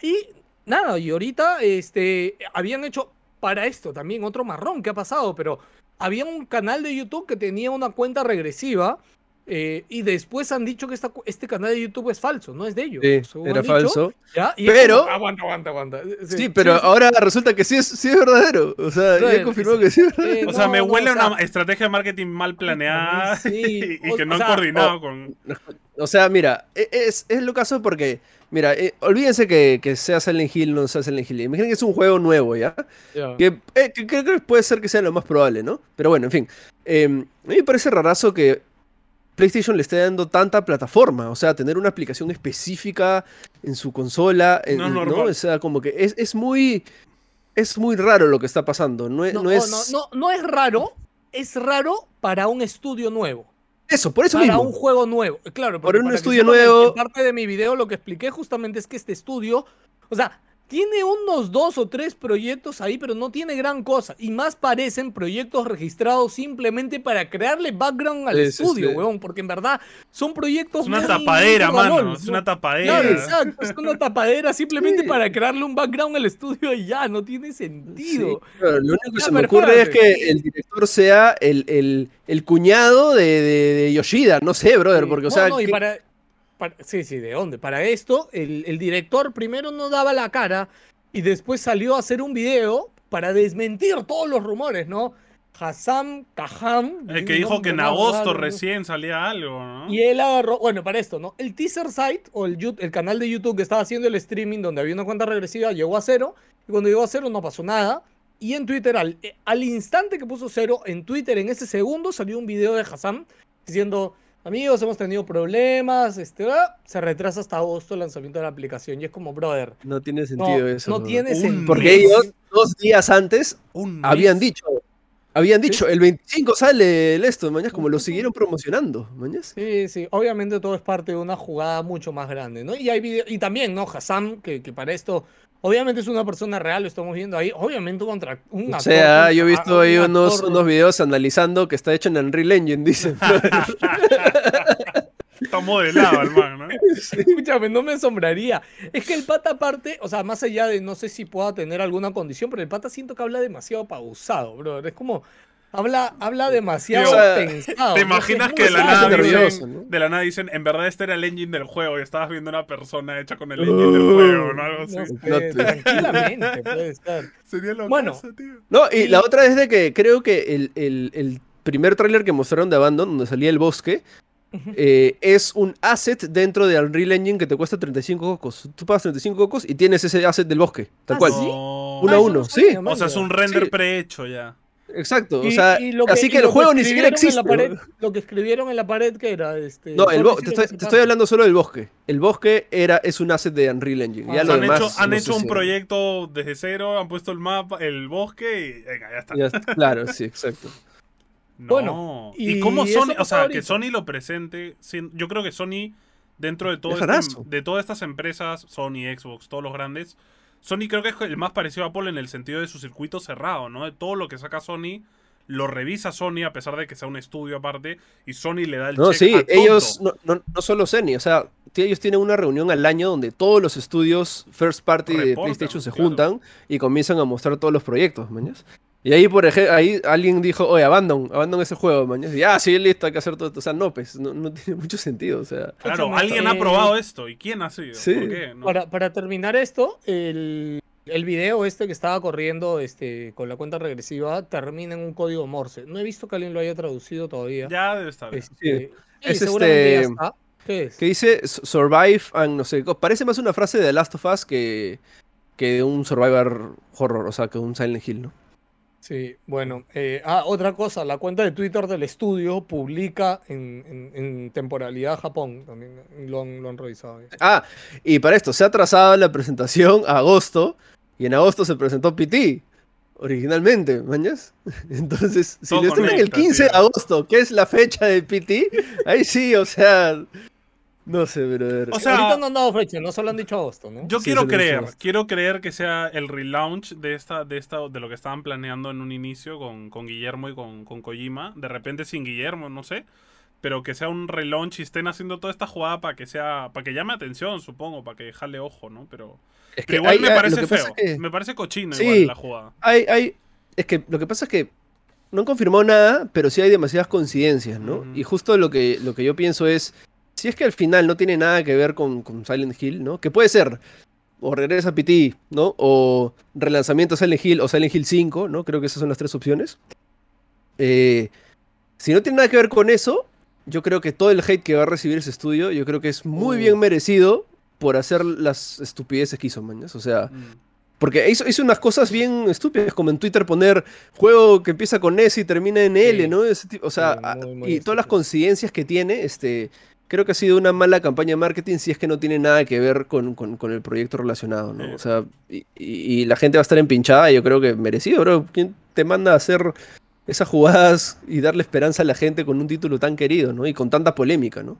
Y nada, y ahorita, este, habían hecho para esto también otro marrón que ha pasado, pero había un canal de YouTube que tenía una cuenta regresiva, eh, y después han dicho que esta este canal de YouTube es falso, no es de ellos. Sí, según era dicho. falso. ¿Ya? Y es Pero- como, aguanta, aguanta, aguanta. Sí, pero ahora resulta que sí es, sí es verdadero. O sea, Brother, ya confirmó que sí es verdadero. eh, O sea, me no, no, huele o a sea, una estrategia de marketing mal planeada sí, y, y o- que no o han sea, coordinado o- con. O sea, mira, e- es, es lo caso porque, mira, eh, olvídense que, que sea Silent Hill o no sea Silent Hill. Imaginen que es un juego nuevo, ¿ya? Que, eh, que- que creo que puede ser que sea lo más probable, ¿no? Pero bueno, en fin. Eh, a mí me parece rarazo que PlayStation le esté dando tanta plataforma. O sea, tener una aplicación específica en su consola. en- No es ¿no? O sea, como que es, es muy. Es muy raro lo que está pasando. No, es- No, no no, es. no, no, no es raro, es raro para un estudio nuevo. Eso, por eso para mismo. un juego nuevo. Claro, Por un para estudio nuevo- En parte de mi video lo que expliqué justamente es que este estudio, o sea, tiene unos dos o tres proyectos ahí, pero no tiene gran cosa. Y más parecen proyectos registrados simplemente para crearle background al estudio, sí. weón. Porque en verdad son proyectos. Es una muy- tapadera, muy mano. Es ¿no? una tapadera. Claro, exacto. Es una tapadera simplemente Sí. para crearle un background al estudio y ya, no tiene sentido. Sí, claro, lo único que Ya, se me ocurre es que el director sea el, el- el cuñado de, de- de Yoshida. No sé, brother, Sí. porque, o No, sea, no, y ¿qué- para, para- sí, sí, ¿de dónde? Para esto, el, el director primero no daba la cara y después salió a hacer un video para desmentir todos los rumores, ¿no? Hassam Kaham. El que dijo que en agosto ¿no? recién salía algo, ¿no? Y él agarró, bueno, para esto, ¿no? El teaser site o el, el canal de YouTube que estaba haciendo el streaming donde había una cuenta regresiva llegó a cero. Y cuando llegó a cero no pasó nada. Y en Twitter, al, eh, al instante que puso cero, en Twitter en ese segundo salió un video de Hassan diciendo, amigos, hemos tenido problemas, este, ah", se retrasa hasta agosto el lanzamiento de la aplicación. Y es como, brother, no tiene no, sentido eso. no tiene Un sentido. Porque ellos, dos días antes, Un habían dicho, habían dicho, el 25 sale el esto, mañas, como lo siguieron promocionando, mañas. Sí, sí, obviamente todo es parte de una jugada mucho más grande, ¿no? Y hay video- y también, ¿no? Hassam, que, que para esto, obviamente es una persona real, lo estamos viendo ahí, obviamente contra un O actor sea, contra- yo he visto un ahí unos, unos videos analizando que está hecho en Unreal Engine, dicen. Está modelado el man, ¿no? Escúchame, no me asombraría. Es que el pata aparte, o sea, más allá de no sé si pueda tener alguna condición, pero el pata siento que habla demasiado pausado, bro. Es como, habla, habla demasiado O pensado. ¿Te imaginas que de la, nada dicen, nervioso, ¿no? de la nada dicen, en verdad este era el engine del juego y estabas viendo una persona hecha con el engine del juego, ¿no? Algo así. No tranquilamente puede ser. Sería lo Bueno. tío. No, y la otra es de que creo que el, el- el primer tráiler que mostraron de Abandon, donde salía el bosque, eh, es un asset dentro de Unreal Engine que te cuesta 35 cocos. Tú pagas 35 cocos y tienes ese asset del bosque, tal ¿Ah, cual. sí? Uno Ah, a eso uno, no sí. O sea, es un render Sí. prehecho ya. Exacto, o sea, y lo así que el juego ni siquiera existe. la pared- lo que escribieron en la pared, que era? Este, No, el ¿cuál bo- es te estoy, te hablando solo del bosque. El bosque era, es un asset de Unreal Engine. Ah, ya o lo han demás, hecho, han no hecho un si- proyecto desde cero, han puesto el mapa, el bosque y venga, ya está. ya está, claro, sí, exacto. No. Bueno, y, y cómo Sony, o sea, que. Sony lo presente, yo creo que Sony dentro de todo Es este- de todas estas empresas, Sony, Xbox, todos los grandes, Sony creo que es el más parecido a Apple en el sentido de su circuito cerrado, ¿no? De todo lo que saca Sony lo revisa Sony a pesar de que sea un estudio aparte y Sony le da el No, check sí, a ellos, no, no, no solo Sony, o sea, ellos tienen una reunión al año donde todos los estudios first party de PlayStation se claro. juntan y comienzan a mostrar todos los proyectos, mañas. Y ahí, por ejemplo, ahí alguien dijo, oye, abandon, abandon ese juego, mañas. Y ya, sí, listo, hay que hacer todo esto. O sea, no, pues, no, no tiene mucho sentido, o sea. Claro, alguien ha eh, probado esto. ¿Y quién ha sido? Sí. ¿Por qué? No. Para, para terminar esto, el, el video este que estaba corriendo este, con la cuenta regresiva termina en un código Morse. No he visto que alguien lo haya traducido todavía. Ya debe estar. bien. Este, sí, Es seguramente ya este- está. ¿Qué es? Que dice "S- survive and no sé, parece más una frase de The Last of Us que, que de un survivor horror, o sea, que un Silent Hill, ¿no? Sí, bueno. eh, ah, otra cosa, la cuenta de Twitter del estudio publica en, en- en temporalidad Japón. También lo han, lo han revisado. ya. Ah, y para esto, se ha trazado la presentación a agosto, y en agosto se presentó PT, originalmente, ¿mañas? Entonces, si Todo lo estrenan el conecta, 15 de agosto, que es la fecha de PT, ahí sí, o sea, no sé, brother. O sea, Ahorita no han dado fecha, no solo han dicho agosto, ¿no? Yo Sí, quiero creer, quiero creer que sea el relaunch de esta, de esta, de lo que estaban planeando en un inicio con, con Guillermo y con, con Kojima. De repente sin Guillermo, no sé. Pero que sea un relaunch y estén haciendo toda esta jugada para que sea. para que llame atención, supongo, para que jale ojo, ¿no? Pero. Es pero igual hay- me parece que feo. es que Me parece cochino Sí. igual la jugada. hay, hay- es que lo que pasa es que no han confirmado nada, pero sí hay demasiadas coincidencias, ¿no? Y justo lo que, lo que yo pienso es, si es que al final no tiene nada que ver con, con Silent Hill, ¿no? Que puede ser o regresa a PT, ¿no? O relanzamiento Silent Hill o Silent Hill 5, ¿no? Creo que esas son las tres opciones. Eh, si no tiene nada que ver con eso, yo creo que todo el hate que va a recibir ese estudio, yo creo que es muy Uh. bien merecido por hacer las estupideces que hizo, mañas. O sea, Mm. porque hizo, hizo unas cosas bien estúpidas, como en Twitter poner juego que empieza con S y termina en L, Sí. ¿no? Ese tipo- o sea, a- muy, muy y todas las estúpido. coincidencias que tiene, este, creo que ha sido una mala campaña de marketing si es que no tiene nada que ver con, con- con el proyecto relacionado, ¿no? O sea, y, y- y la gente va a estar empinchada, y yo creo que merecido, bro. ¿Quién te manda a hacer esas jugadas y darle esperanza a la gente con un título tan querido, ¿no? Y con tanta polémica, ¿no?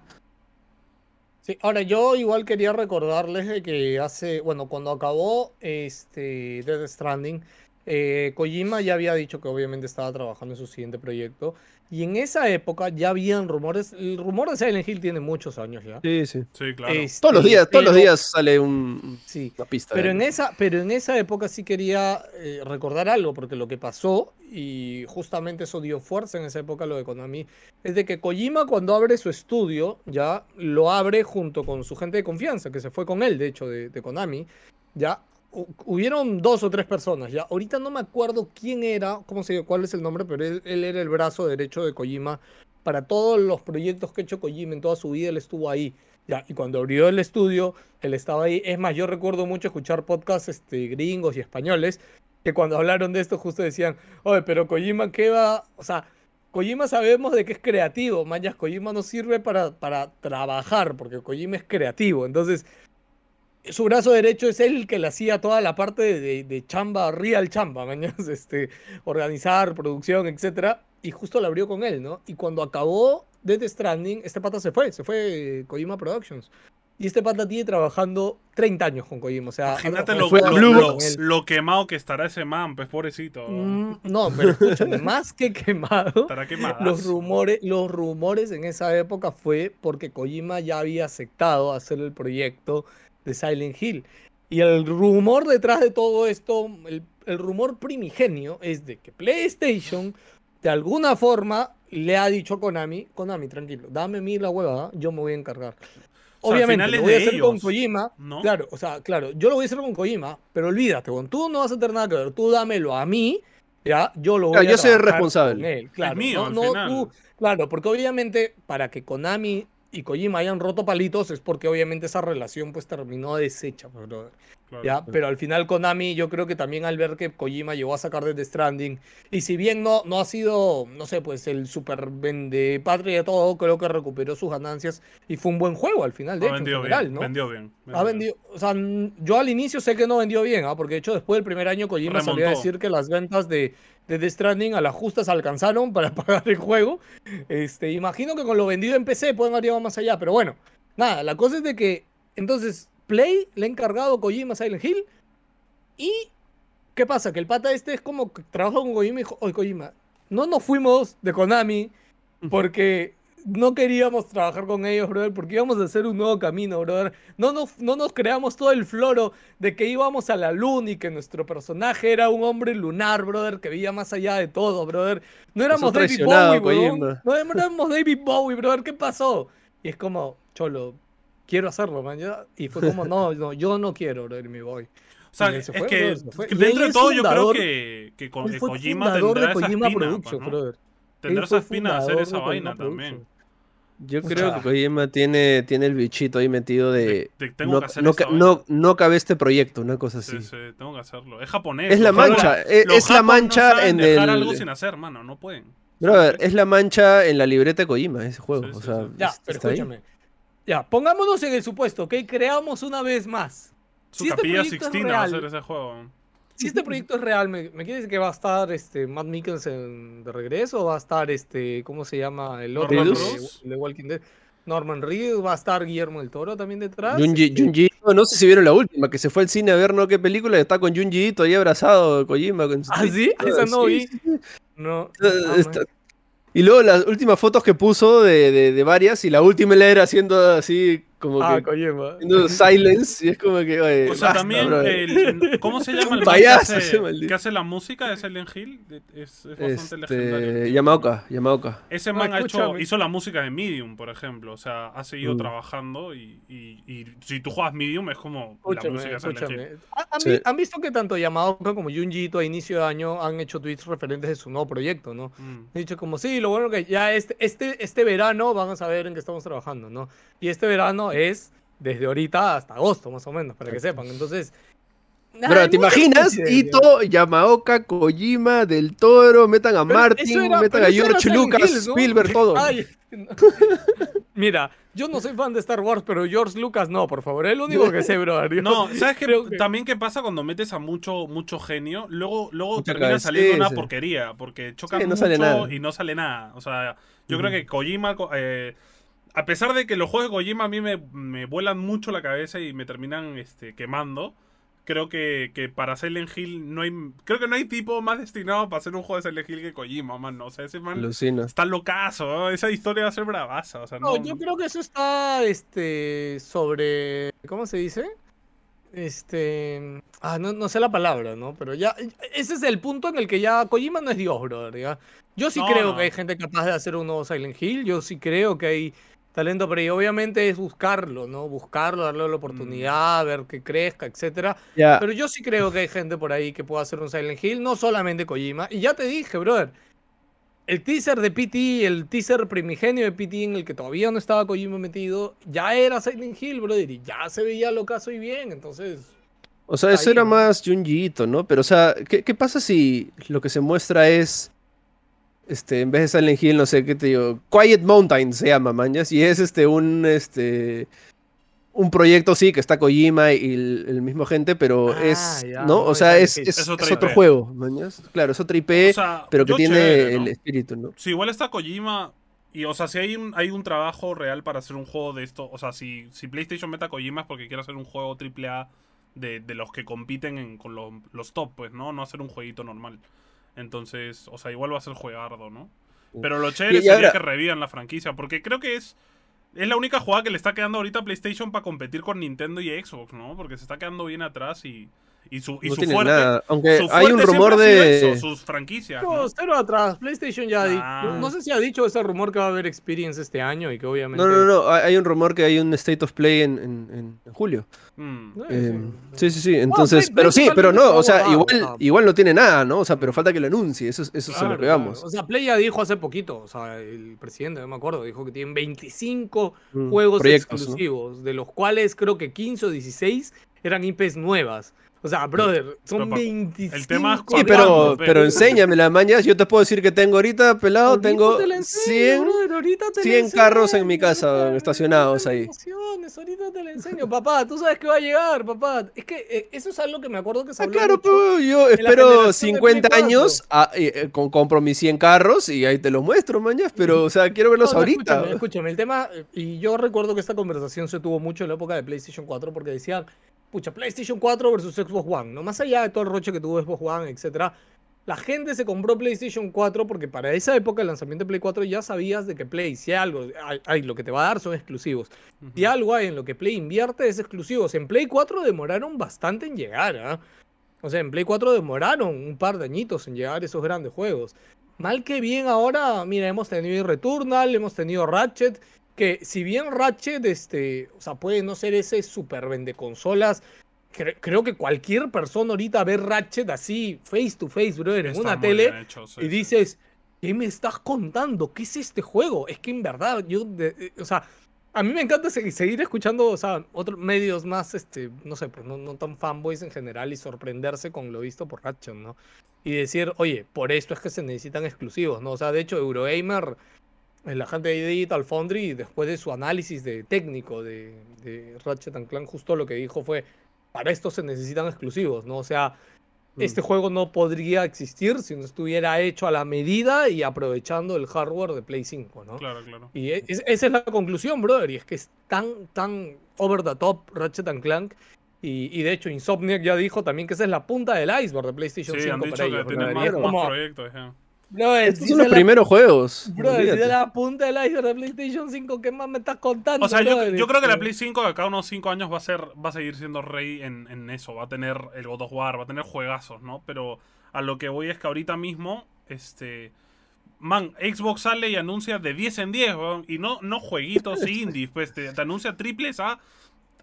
Sí, ahora yo igual quería recordarles de que hace, bueno, cuando acabó este Death Stranding, eh, Kojima ya había dicho que obviamente estaba trabajando en su siguiente proyecto. Y en esa época ya habían rumores. El rumor de Silent Hill tiene muchos años ya. Sí, sí. Sí, claro. Este, Todos los días, todos los días sale un, Sí. una pista. Pero en, esa, pero en esa época sí quería eh, recordar algo, porque lo que pasó, y justamente eso dio fuerza en esa época, lo de Konami, es de que Kojima cuando abre su estudio, ya lo abre junto con su gente de confianza, que se fue con él, de hecho, de, de Konami, ya hubieron dos o tres personas, ya ahorita no me acuerdo quién era, cómo se cuál es el nombre, pero él, él era el brazo derecho de Kojima para todos los proyectos que ha hecho Kojima en toda su vida, él estuvo ahí. Ya, y cuando abrió el estudio, él estaba ahí. Es más, yo recuerdo mucho escuchar podcasts este, gringos y españoles que cuando hablaron de esto justo decían, oye, pero Kojima, ¿qué va? O sea, Kojima sabemos de que es creativo, mañas, Kojima no sirve para, para trabajar, porque Kojima es creativo. Entonces, su brazo derecho es el que le hacía toda la parte de, de- chamba, real chamba, mañas, este, organizar, producción, etcétera, y justo la abrió con él, ¿no? Y cuando acabó Death Stranding, este pata se fue, se fue eh, Kojima Productions. Y este pata tiene trabajando 30 años con Kojima, o sea... Imagínate lo, lo- lo- quemado que estará ese man, pues pobrecito. Mm, no, pero escúchame, más que quemado, Estará quemado. los rumores, los rumores en esa época fue porque Kojima ya había aceptado hacer el proyecto de Silent Hill. Y el rumor detrás de todo esto, el, el rumor primigenio es de que PlayStation, de alguna forma, le ha dicho a Konami, Konami, tranquilo, dame a mí la huevada, yo me voy a encargar. O sea, Obviamente, es lo voy a hacer con Kojima. ¿no? Claro, o sea, claro, yo lo voy a hacer con Kojima, pero olvídate, weón, tú no vas a tener nada que ver, tú dámelo a mí, ya, yo lo voy Claro, a yo soy responsable. con él, claro, mío, no, al no final. tú- claro, porque obviamente para que Konami y Kojima hayan roto palitos es porque obviamente esa relación pues terminó deshecha, brother. Claro. ¿ya? Pero al final Konami yo creo que también al ver que Kojima llegó a sacar Death Stranding y si bien no, no ha sido, no sé, pues el super vende patria de todo, creo que recuperó sus ganancias y fue un buen juego al final, de Ha hecho, en vendido general, bien, ¿no? vendió bien. Ha vendido, o sea, yo al inicio sé que no vendió bien, ¿ah? porque de hecho después del primer año Kojima salió a Remontó. decir que las ventas de, de Death Stranding a las justas alcanzaron para pagar el juego. Este, imagino que con lo vendido en PC pueden haber llegado más allá, pero bueno, nada, la cosa es de que entonces Play le ha encargado Kojima Silent Hill y ¿qué pasa? Que el pata este es como que trabaja con Kojima y dijo, oye Kojima, no nos fuimos de Konami porque no queríamos trabajar con ellos, brother, porque íbamos a hacer un nuevo camino, brother. No nos, no nos creamos todo el floro de que íbamos a la luna y que nuestro personaje era un hombre lunar, brother, que veía más allá de todo, brother. No éramos David Bowie. Kojima. No éramos David Bowie, brother, ¿qué pasó? Y es como, cholo, quiero hacerlo, man. ya. Y fue como, no, no, yo no quiero, brother, me voy. O sea, Y es se fue, que, Y dentro de es todo yo creo fundador- que, que fue Kojima fundador tendrá de esa Kojima espina, pues, ¿no? Tendrá esa espina de hacer fundador esa de vaina también. Yo creo que Kojima tiene, tiene el bichito ahí metido de. De- de tengo no, que hacer no, no, no cabe este proyecto, una cosa así. Sí, sí, tengo que hacerlo. Es japonés. Es la mancha, es- los es la mancha no saben en dejar el- algo sin hacer, mano, no pueden. Brother, es la mancha en la libreta de Kojima, ese juego. Sí, o sí, sea, sí. Ya, es- pero está ahí. Ya, pongámonos en el supuesto, ¿ok? Creamos una vez más. Su Si este capilla proyecto es Sixtina va a real, ser ese juego. Si este proyecto es real, ¿me, me quiere decir que va a estar este Matt Mikkelsen de regreso? ¿O va a estar este, ¿cómo se llama? El otro Norman de, Walking Dead. Norman Reedus, va a estar Guillermo del Toro también detrás. Junji, este, Junji no sé si vieron la última, que se fue al cine a ver no qué película, está con Junji Ito ahí abrazado, Kojima. Con su ¿Ah, sí? Esa no sí, vi. No. Está- man. Y luego las últimas fotos que puso de, de, de varias, y la última era haciendo así, como Ah, que Kojima. haciendo silence, y es como que, oye, O sea, basta, también, brother. el- ¿cómo se llama el man que Payaso, hace, ese que hace la música de Silent Hill? Es, es bastante legendario. Este, Yamaoka, Yamaoka. Ese No, man ha hecho, hizo la música de Medium, por ejemplo. O sea, ha seguido Mm. trabajando y, y- y si tú juegas Medium es como la Escúchame, música de Silent Hill. escúchame. ¿Han, han Sí. han visto que tanto Yamaoka como Junji Ito a inicio de año han hecho tweets referentes de su nuevo proyecto, ¿no? Mm. Han dicho como, sí, lo bueno que ya este, este, este verano van a saber en qué estamos trabajando, ¿no? Y este verano es desde ahorita hasta agosto, más o menos, para que sepan. Entonces... Hay ¿te imaginas? Ito, Yamaoka, Kojima, Del Toro, metan a Pero Martin, era- metan pero a George Lucas, Hill, ¿no? Spielberg, todo. Ay, no. Mira, yo no soy fan de Star Wars, pero George Lucas no, por favor. Es lo único que sé, bro. Yo No, ¿sabes qué? creo que- También qué pasa cuando metes a mucho, mucho genio, luego, luego Mucha termina cabeza, saliendo sí, una sí. porquería, porque chocan Sí, no mucho sale nada. y no sale nada. O sea, yo creo que Kojima, eh, a pesar de que los juegos de Kojima a mí me, me vuelan mucho la cabeza y me terminan este, quemando, creo que, que para Silent Hill no hay. Creo que no hay tipo más destinado para hacer un juego de Silent Hill que Kojima, man. O sea, ese man está locazo. ¿no? Esa historia va a ser bravaza. O sea, no. No, yo creo que eso está este sobre. ¿Cómo se dice? Este. Ah, no, no sé la palabra, ¿no? Pero ya. Ese es el punto en el que ya Kojima no es Dios, brother. ¿ya? Yo sí No, creo no. que hay gente capaz de hacer un nuevo Silent Hill. Yo sí creo que hay talento, pero y obviamente es buscarlo, ¿no? Buscarlo, darle la oportunidad, ver que crezca, etcétera. Pero yo sí creo que hay gente por ahí que pueda hacer un Silent Hill, no solamente Kojima. Y ya te dije, brother. El teaser de PT, el teaser primigenio de PT en el que todavía no estaba Kojima metido, ya era Silent Hill, brother, y ya se veía lo caso y bien, entonces... o sea, eso ahí, era más Junjiito, ¿no? Pero, o sea, ¿qué, qué pasa si lo que se muestra es, este, en vez de Silent Hill, no sé qué te digo, Quiet Mountain se llama, mañas, y es, este, un, este, un proyecto, sí, que está Kojima y el, el mismo gente, pero Ah, es, ya, ¿no? O sea, es, es, Es otra es otro juego, mañas. Claro, es otra IP, O sea, pero que tiene chévere, ¿no? el espíritu, ¿no? Sí, igual está Kojima. Y, o sea, si hay un, hay un trabajo real para hacer un juego de esto. O sea, si, si PlayStation meta a Kojima es porque quiere hacer un juego AAA de, de los que compiten en- con lo- los top, pues, ¿no? No hacer un jueguito normal. Entonces, o sea, igual va a ser juegardo, ¿no? Pero lo chévere sería ahora- que revivan la franquicia. Porque creo que es. Es la única jugada que le está quedando ahorita a PlayStation para competir con Nintendo y Xbox, ¿no? Porque se está quedando bien atrás y. Y su, y No su fuerte. nada. Aunque su hay un rumor de... eso, sus franquicias. ¿no? No, cero atrás, PlayStation ya Ah. No sé si ha dicho ese rumor que va a haber Experience este año y que obviamente... No, no, no, hay un rumor que hay un State of Play en, en- en julio. Mm. No, Eh, sí. sí, sí, sí. Entonces, Play- pero sí, pero no, o sea, totalmente igual, igual no tiene nada, ¿no? O sea, pero falta que lo anuncie, eso, es- eso es a lo claro. vamos. O sea, Play ya dijo hace poquito, o sea, el presidente, no me acuerdo, dijo que tienen 25 Mm, juegos proyectos, ¿no? exclusivos, de los cuales creo que 15 o 16 eran IPs nuevas. O sea, brother, son Pero, pa- 25. el tema es Sí, pero, Pe- pero enséñame las mañas, yo te puedo decir que tengo ahorita, pelado, Ahorita tengo te enseño, 100, brother, ahorita te la 100 carros en mi casa, estacionados ahí. ahorita te la enseño, papá, tú sabes que va a llegar, papá. Es que eh, eso es algo que me acuerdo que se Ah, habló claro, mucho. pero yo espero generación de 50 Play años, ah, eh, eh, con, compro mis 100 carros y ahí te los muestro, mañas, pero, o sea, quiero verlos No, no, ahorita. Escúchame, escúchame, el tema, eh, y yo recuerdo que esta conversación se tuvo mucho en la época de PlayStation 4 porque decían, pucha, PlayStation 4 versus Xbox One, no más allá de todo el roche que tuvo Xbox One, etcétera. La gente se compró PlayStation 4 porque para esa época el lanzamiento de Play 4 ya sabías de que Play, si algo, hay, hay- lo que te va a dar son exclusivos. Si algo hay en lo que Play invierte es exclusivos. En Play 4 demoraron bastante en llegar, ¿ah? O sea, en Play 4 demoraron un par de añitos en llegar esos grandes juegos. Mal que bien ahora, mira, hemos tenido Returnal, hemos tenido Ratchet, que si bien Ratchet, este, o sea, puede no ser ese super vende consolas, cre- creo que cualquier persona ahorita ve Ratchet así, face to face, brother, en una tele, bien hecho, sí, y dices, ¿qué me estás contando? ¿Qué es este juego? Es que en verdad, yo, de- eh, o sea, a mí me encanta se- seguir escuchando, o sea, otros medios más, este, no sé, pues no, no tan fanboys en general y sorprenderse con lo visto por Ratchet, ¿no? Y decir, oye, por esto es que se necesitan exclusivos, ¿no? O sea, de hecho, Eurogamer, el agente de Digital Foundry, después de su análisis de técnico de, de Ratchet and Clank, justo lo que dijo fue, para esto se necesitan exclusivos, ¿no? O sea, este Mm. juego no podría existir si no estuviera hecho a la medida y aprovechando el hardware de Play 5, ¿no? Claro, claro. Y e- es- esa es la conclusión, brother. Y es que es tan, tan over the top Ratchet and Clank. Y, y de hecho, Insomniac ya dijo también que esa es la punta del iceberg de PlayStation Sí, 5 han dicho para que ellos. tienen más, más proyectos. Brother, Estos si son los la- primeros juegos. Brother, si de la punta del iceberg de PlayStation 5, ¿qué más me estás contando? O sea, yo, creo que la Play 5 de acá a unos 5 años va a ser va a seguir siendo rey en, en eso. Va a tener el God of War, va a tener juegazos, ¿no? Pero a lo que voy es que ahorita mismo, este... Man, Xbox sale y anuncia de 10 en 10, weón, Y no, no jueguitos indies, pues te, te anuncia triples a,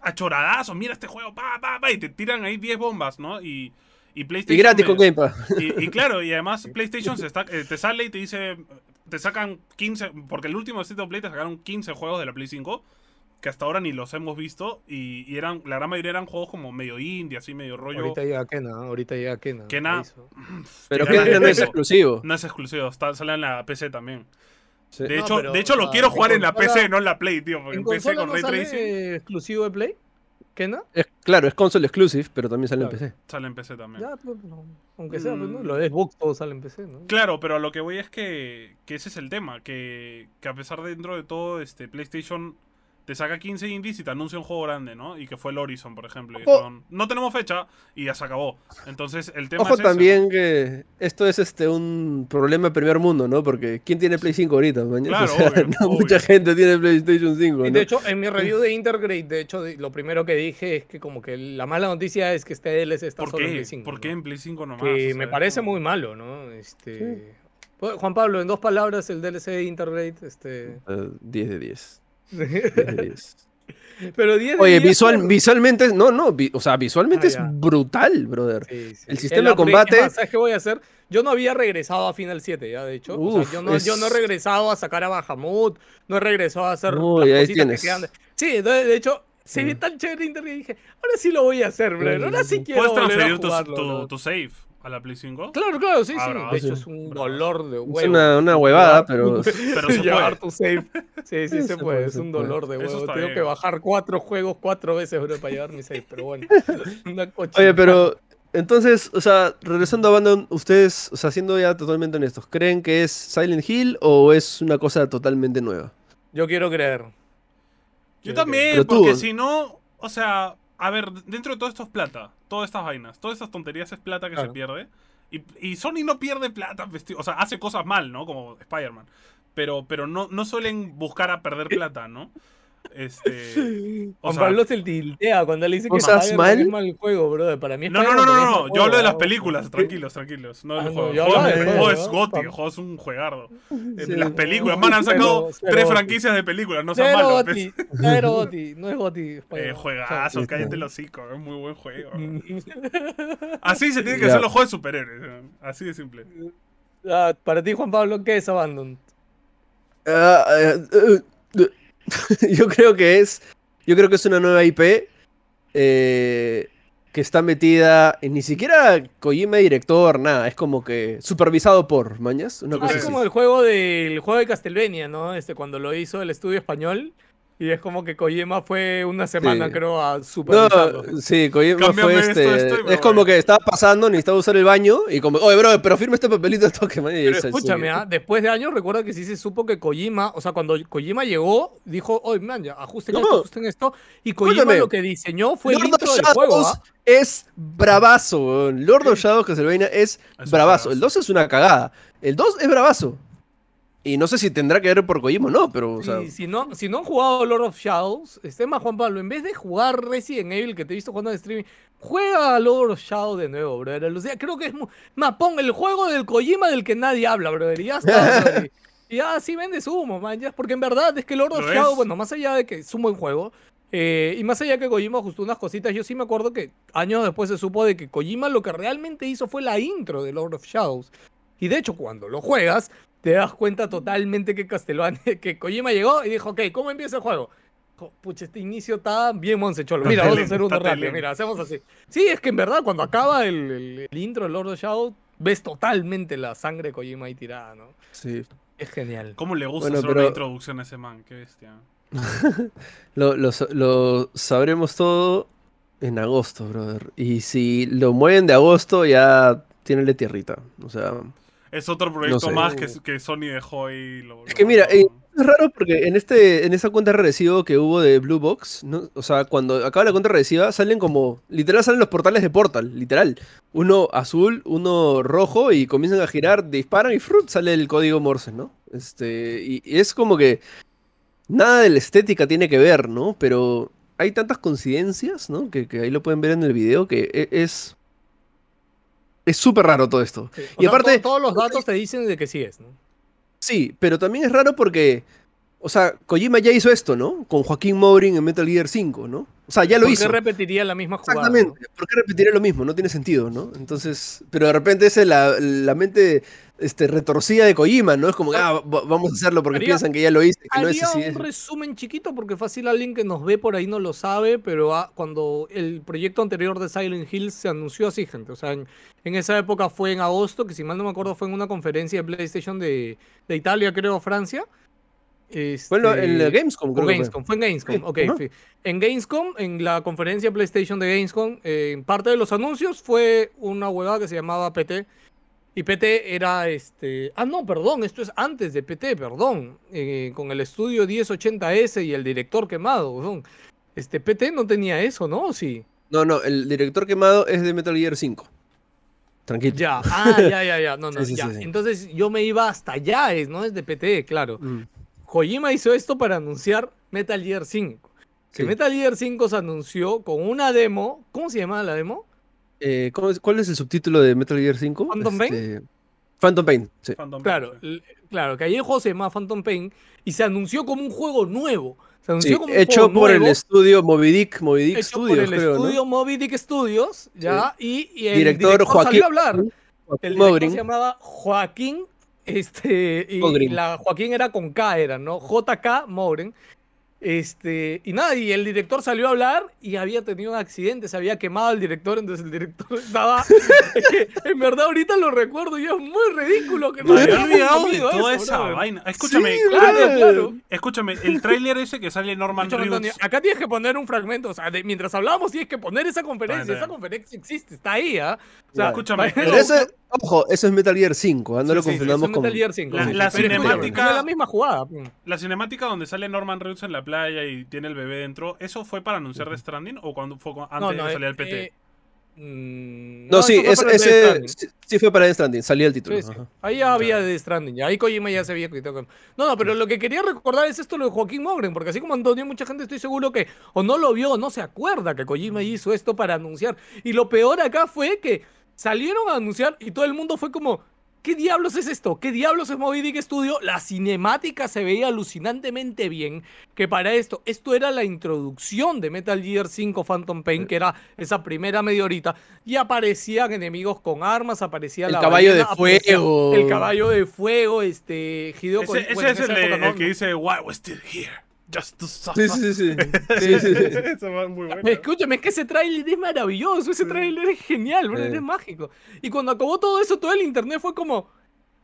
a choradazos. Mira este juego, pa, pa, pa, y te tiran ahí 10 bombas, ¿no? Y, y PlayStation... Y gratis me- con Game Pass. y, y claro, y además PlayStation se está, eh, te sale y te dice, te sacan 15, porque el último State of Play te sacaron 15 juegos de la Play 5, que hasta ahora ni los hemos visto, y, y eran, la gran mayoría eran juegos como medio indie, así medio rollo. Ahorita llega Kena, ahorita llega Kena. Kena. Pero la- no es eso. exclusivo. No es exclusivo, está, sale en la PC también. Sí. De No, hecho, pero, de hecho o lo quiero jugar en la PC, no en la Play, tío, porque ¿En en PC con no Ray sale Tracing. exclusivo de Play? ¿Qué no? Es, claro, es console exclusive, pero también sale Claro. en PC. Sale en PC también. Ya, pues, no, aunque sea, pues, ¿no? Mm. Lo de Xbox todo sale en PC, ¿no? Claro, pero a lo que voy es que, que ese es el tema, que, que a pesar de dentro de todo, este PlayStation te saca 15 indies y te anuncia un juego grande, ¿no? Y que fue el Horizon, por ejemplo. Y Ojo. dijeron, no tenemos fecha y ya se acabó. Entonces, el tema Ojo es ese, también que esto es este un problema de primer mundo, ¿no? Porque ¿quién tiene Play 5 ahorita? Claro, o sea, obvio, no obvio. mucha gente tiene PlayStation 5, Y de hecho, en mi review de Intergrade, de hecho, lo primero que dije es que como que la mala noticia es que este DLC está ¿Por solo en qué? Play 5. ¿Por ¿no? qué en Play 5 nomás? Que O sea, me parece como- muy malo, ¿no? Este... Juan Pablo, en dos palabras, el DLC de Intergrade, este... Eh, 10 de 10. 10 de 10. Pero 10 de Oye, 10 visual, visualmente, no, no, vi- o sea, visualmente Ah, es ya. brutal, brother. Sí, sí. El sistema de combate- es más, ¿Sabes qué voy a hacer? Yo no había regresado a Final 7 ya, de hecho. O sea, Uf, yo, no, yo no he es- regresado a sacar a Bahamut, no he regresado a hacer No, las cositas que quedan. Sí, de, de hecho, se Sí. ve tan chévere Internet y dije, ahora sí lo voy a hacer, bro. Ahora sí quiero ¿Puedes volver a transferir tu, jugarlo, tu- tu save a la Play 5? Claro, claro, sí, sí. Ah, bravo, de hecho, sí. es un dolor de huevo. Es una, una huevada, pero... Pero se Llevar tu save. Sí, sí, Sí, se se puede. puede, Es un dolor de huevo. Tengo bien. que bajar cuatro juegos cuatro veces, bro, para llevar mi save. Pero bueno, una Oye, pero entonces, o sea, regresando a Abandon, ustedes, o sea, siendo ya totalmente honestos, ¿creen que es Silent Hill o es una cosa totalmente nueva? Yo quiero creer. Yo Quiero también, porque si no, o sea, a ver, dentro de todo esto es plata. Todas estas vainas, todas estas tonterías es plata que se pierde. Y, y Sony no pierde plata, o sea, hace cosas mal, ¿no? Como Spider-Man. Pero, pero no, no suelen buscar a perder plata, ¿no? Este. O Juan sea, Pablo se tiltea cuando le dice que es mal juego, bro. Para mí No, no, no, no, no, yo hablo de las películas, tranquilos, tranquilos. No del Ah, juego. El juego, el es goti, el juego es un juegardo. Eh, Sí. las películas, man, han sacado cero tres goti. franquicias de películas, no sean Cero malos. Goti, ¿ves? cero Goti, no es Goti. Eh, juegazo, Sí, cállate el hocico, es muy buen juego. Así se tienen que hacer los juegos de superhéroes, eh, así de simple. Ah, para ti, Juan Pablo, ¿qué es Abandon? Ah, eh, yo creo que es. Yo creo que es una nueva IP eh, que está metida en ni siquiera Kojima director, nada. Es como que supervisado por, mañas. Una ¿Tú Ah, cosa es así. como el juego del juego de Castlevania, ¿no? Este, cuando lo hizo el estudio español. Y es como que Kojima fue una semana, Sí. creo, a supervisarlo. No, sí, Kojima Cámbiame fue este. esto es como que estaba pasando, necesitaba usar el baño y como, oye, bro, pero firma este papelito al toque, man. y Pero escúchame, ¿ah? después de años recuerda que sí se supo que Kojima, o sea, cuando Kojima llegó, dijo, oye, man, ya, ajusten No. esto, ajusten esto. Y Kojima lo que diseñó fue el intro of del juego, ¿ah? es bravazo, weón. Lord of Shadows Castlevania es un bravazo. juegazo. El 2 es una cagada. El 2 es bravazo. Y no sé si tendrá que ver por Kojima o no, pero, o sea, Y si no, si no han jugado Lord of Shadows, este más Juan Pablo, en vez de jugar Resident Evil que te he visto jugando en streaming, juega Lord of Shadows de nuevo, brother. O sea, creo que es mu- más pon el juego del Kojima del que nadie habla, brother. Y ya está. Y ya sí vende humo, man. Ya, porque en verdad es que Lord of Shadows, bueno, más allá de que es un buen juego, eh, y más allá que Kojima ajustó unas cositas, yo sí me acuerdo que años después se supo de que Kojima lo que realmente hizo fue la intro de Lord of Shadows. Y de hecho, cuando lo juegas, te das cuenta totalmente que Castlevania, que Kojima llegó y dijo, ok, ¿cómo empieza el juego? Dijo, Pucha, este inicio está bien Monsecholo. Mira, vamos a hacer uno rápido. Mira, hacemos así. Sí, es que en verdad, cuando acaba el, el- el intro de Lord of Shadows, ves totalmente la sangre de Kojima ahí tirada, ¿no? sí. Es genial. ¿Cómo le gusta Bueno, hacer pero- una introducción a ese man? Qué bestia. Lo, lo sabremos todo en agosto, brother. Y si lo mueven de agosto, ya tiene tierrita. O sea, Es otro proyecto sé. más que, que Sony dejó ahí. Lo, Es que mira, eh, es raro porque en este en esa cuenta regresiva que hubo de Blue Box, ¿no? o sea, cuando acaba la cuenta regresiva salen como literal salen los portales de Portal, literal. Uno azul, uno rojo y comienzan a girar, disparan y ¡frut! sale el código Morse, ¿no? Este, y, y es como que nada de la estética tiene que ver, ¿no? Pero hay tantas coincidencias, ¿no? Que, que ahí lo pueden ver en el video que e- es es súper raro todo esto. Sí. Y sea, aparte- to- todos los datos te dicen de que sí es, ¿no? Sí, pero también es raro porque, o sea, Kojima ya hizo esto, ¿no? Con Joaquín Mourin en Metal Gear 5, ¿no? O sea, ya lo ¿Por hizo. qué repetiría la misma jugada? Exactamente. ¿Por qué repetiré lo mismo? No tiene sentido, ¿no? Entonces, pero de repente es la, la mente este, retorcida de Kojima, ¿no? Es como, ah, va- vamos a hacerlo porque Haría- piensan que ya lo hice, que no es así. un es- resumen chiquito porque fácil alguien que nos ve por ahí no lo sabe, pero ah, cuando el proyecto anterior de Silent Hill se anunció así, gente. O sea, en, en esa época fue en agosto, que si mal no me acuerdo fue en una conferencia de PlayStation de, de Italia, creo, Francia. Fue en, lo- en este, Gamescom, creo que fue. En Gamescom, Sí, ok. En Gamescom, en la conferencia PlayStation de Gamescom, eh, en parte de los anuncios fue una huevada que se llamaba PT. Y PT era este. Ah, no, perdón, esto es antes de PT, perdón. eh, con el estudio 1080S y el director quemado, huevón. Este PT no tenía eso, ¿no? ¿O Sí. No, no, el director quemado es de Metal Gear 5. Tranquilo. Ya, ah, ya, ya, ya. No, no, Sí, sí, ya. sí. Entonces yo me iba hasta allá, es, ¿no? Es de PT, claro. Mm, Kojima hizo esto para anunciar Metal Gear 5. Que. Metal Gear 5 se anunció con una demo. ¿Cómo se llamaba la demo? Eh, ¿cómo es- ¿Cuál es el subtítulo de Metal Gear 5? ¿Phantom Pain? Este, Phantom Pain, sí. Phantom Claro, Pain, claro, que ahí el juego se llama Phantom Pain y se anunció como un juego nuevo. Se anunció Sí, como un hecho juego por el estudio Moby Dick, Moby Dick hecho Studios, por el creo, ¿no? estudio Moby Dick Studios, ya, y, y el Director director, Joaquín salió a hablar. El director se llamaba Joaquín, este, y, la Joaquín era con K, era, ¿no? JK Mogren. Este, y nada, y el director salió a hablar y había tenido un accidente, se había quemado el director, entonces el director estaba. en verdad ahorita lo recuerdo y es muy ridículo que Me había hayamos olvidado de comido toda eso, esa vaina. Escúchame, Sí, Claro, claro. escúchame, el tráiler ese que sale Norman Escúchame, Reedus. Antonio, acá tienes que poner un fragmento, o sea, de- mientras hablábamos tienes que poner esa conferencia, esa conferencia existe, está ahí, ¿ah? O sea, Claro. Escúchame, Pero ese, ojo, eso es Metal Gear 5, ¿ah? no Sí, lo sí, confundamos eso es con... Metal Gear 5, La- la cinemática- es la misma jugada. mm. La cinemática donde sale Norman Reedus en la playa y tiene el bebé dentro, ¿eso fue para anunciar The Stranding o cuando fue antes No, de no, que eh, saliera el PT? eh, mm, No, sí, es- ese sí, sí fue para Death Stranding, salía el título. Sí, sí. ajá. Ahí ya había de Stranding, ya. ahí Kojima ya se había con- No, no, pero lo que quería recordar es esto lo de Joaquín Mogren, porque así como Antonio, mucha gente estoy seguro que o no lo vio o no se acuerda que Kojima hizo esto para anunciar. Y lo peor acá fue que salieron a anunciar y todo el mundo fue como, ¿qué diablos es esto? ¿Qué diablos es Moby Dick Studio? La cinemática se veía alucinantemente bien, que para esto, esto era la introducción de Metal Gear 5 Phantom Pain, que era esa primera media horita, y aparecían enemigos con armas, aparecía El la caballo de ballena, fuego. El caballo de fuego, este, Hideo Ese, Kojima- ese bueno, en es el, época el no- que dice, Why we still here? Just to suffer. Sí, sí, sí. sí. Sí, sí, sí. Eso va muy bueno. Escúchame, es que ese tráiler es maravilloso, ese tráiler es genial, bro, Sí. es mágico. Y cuando acabó todo eso, todo el internet fue como,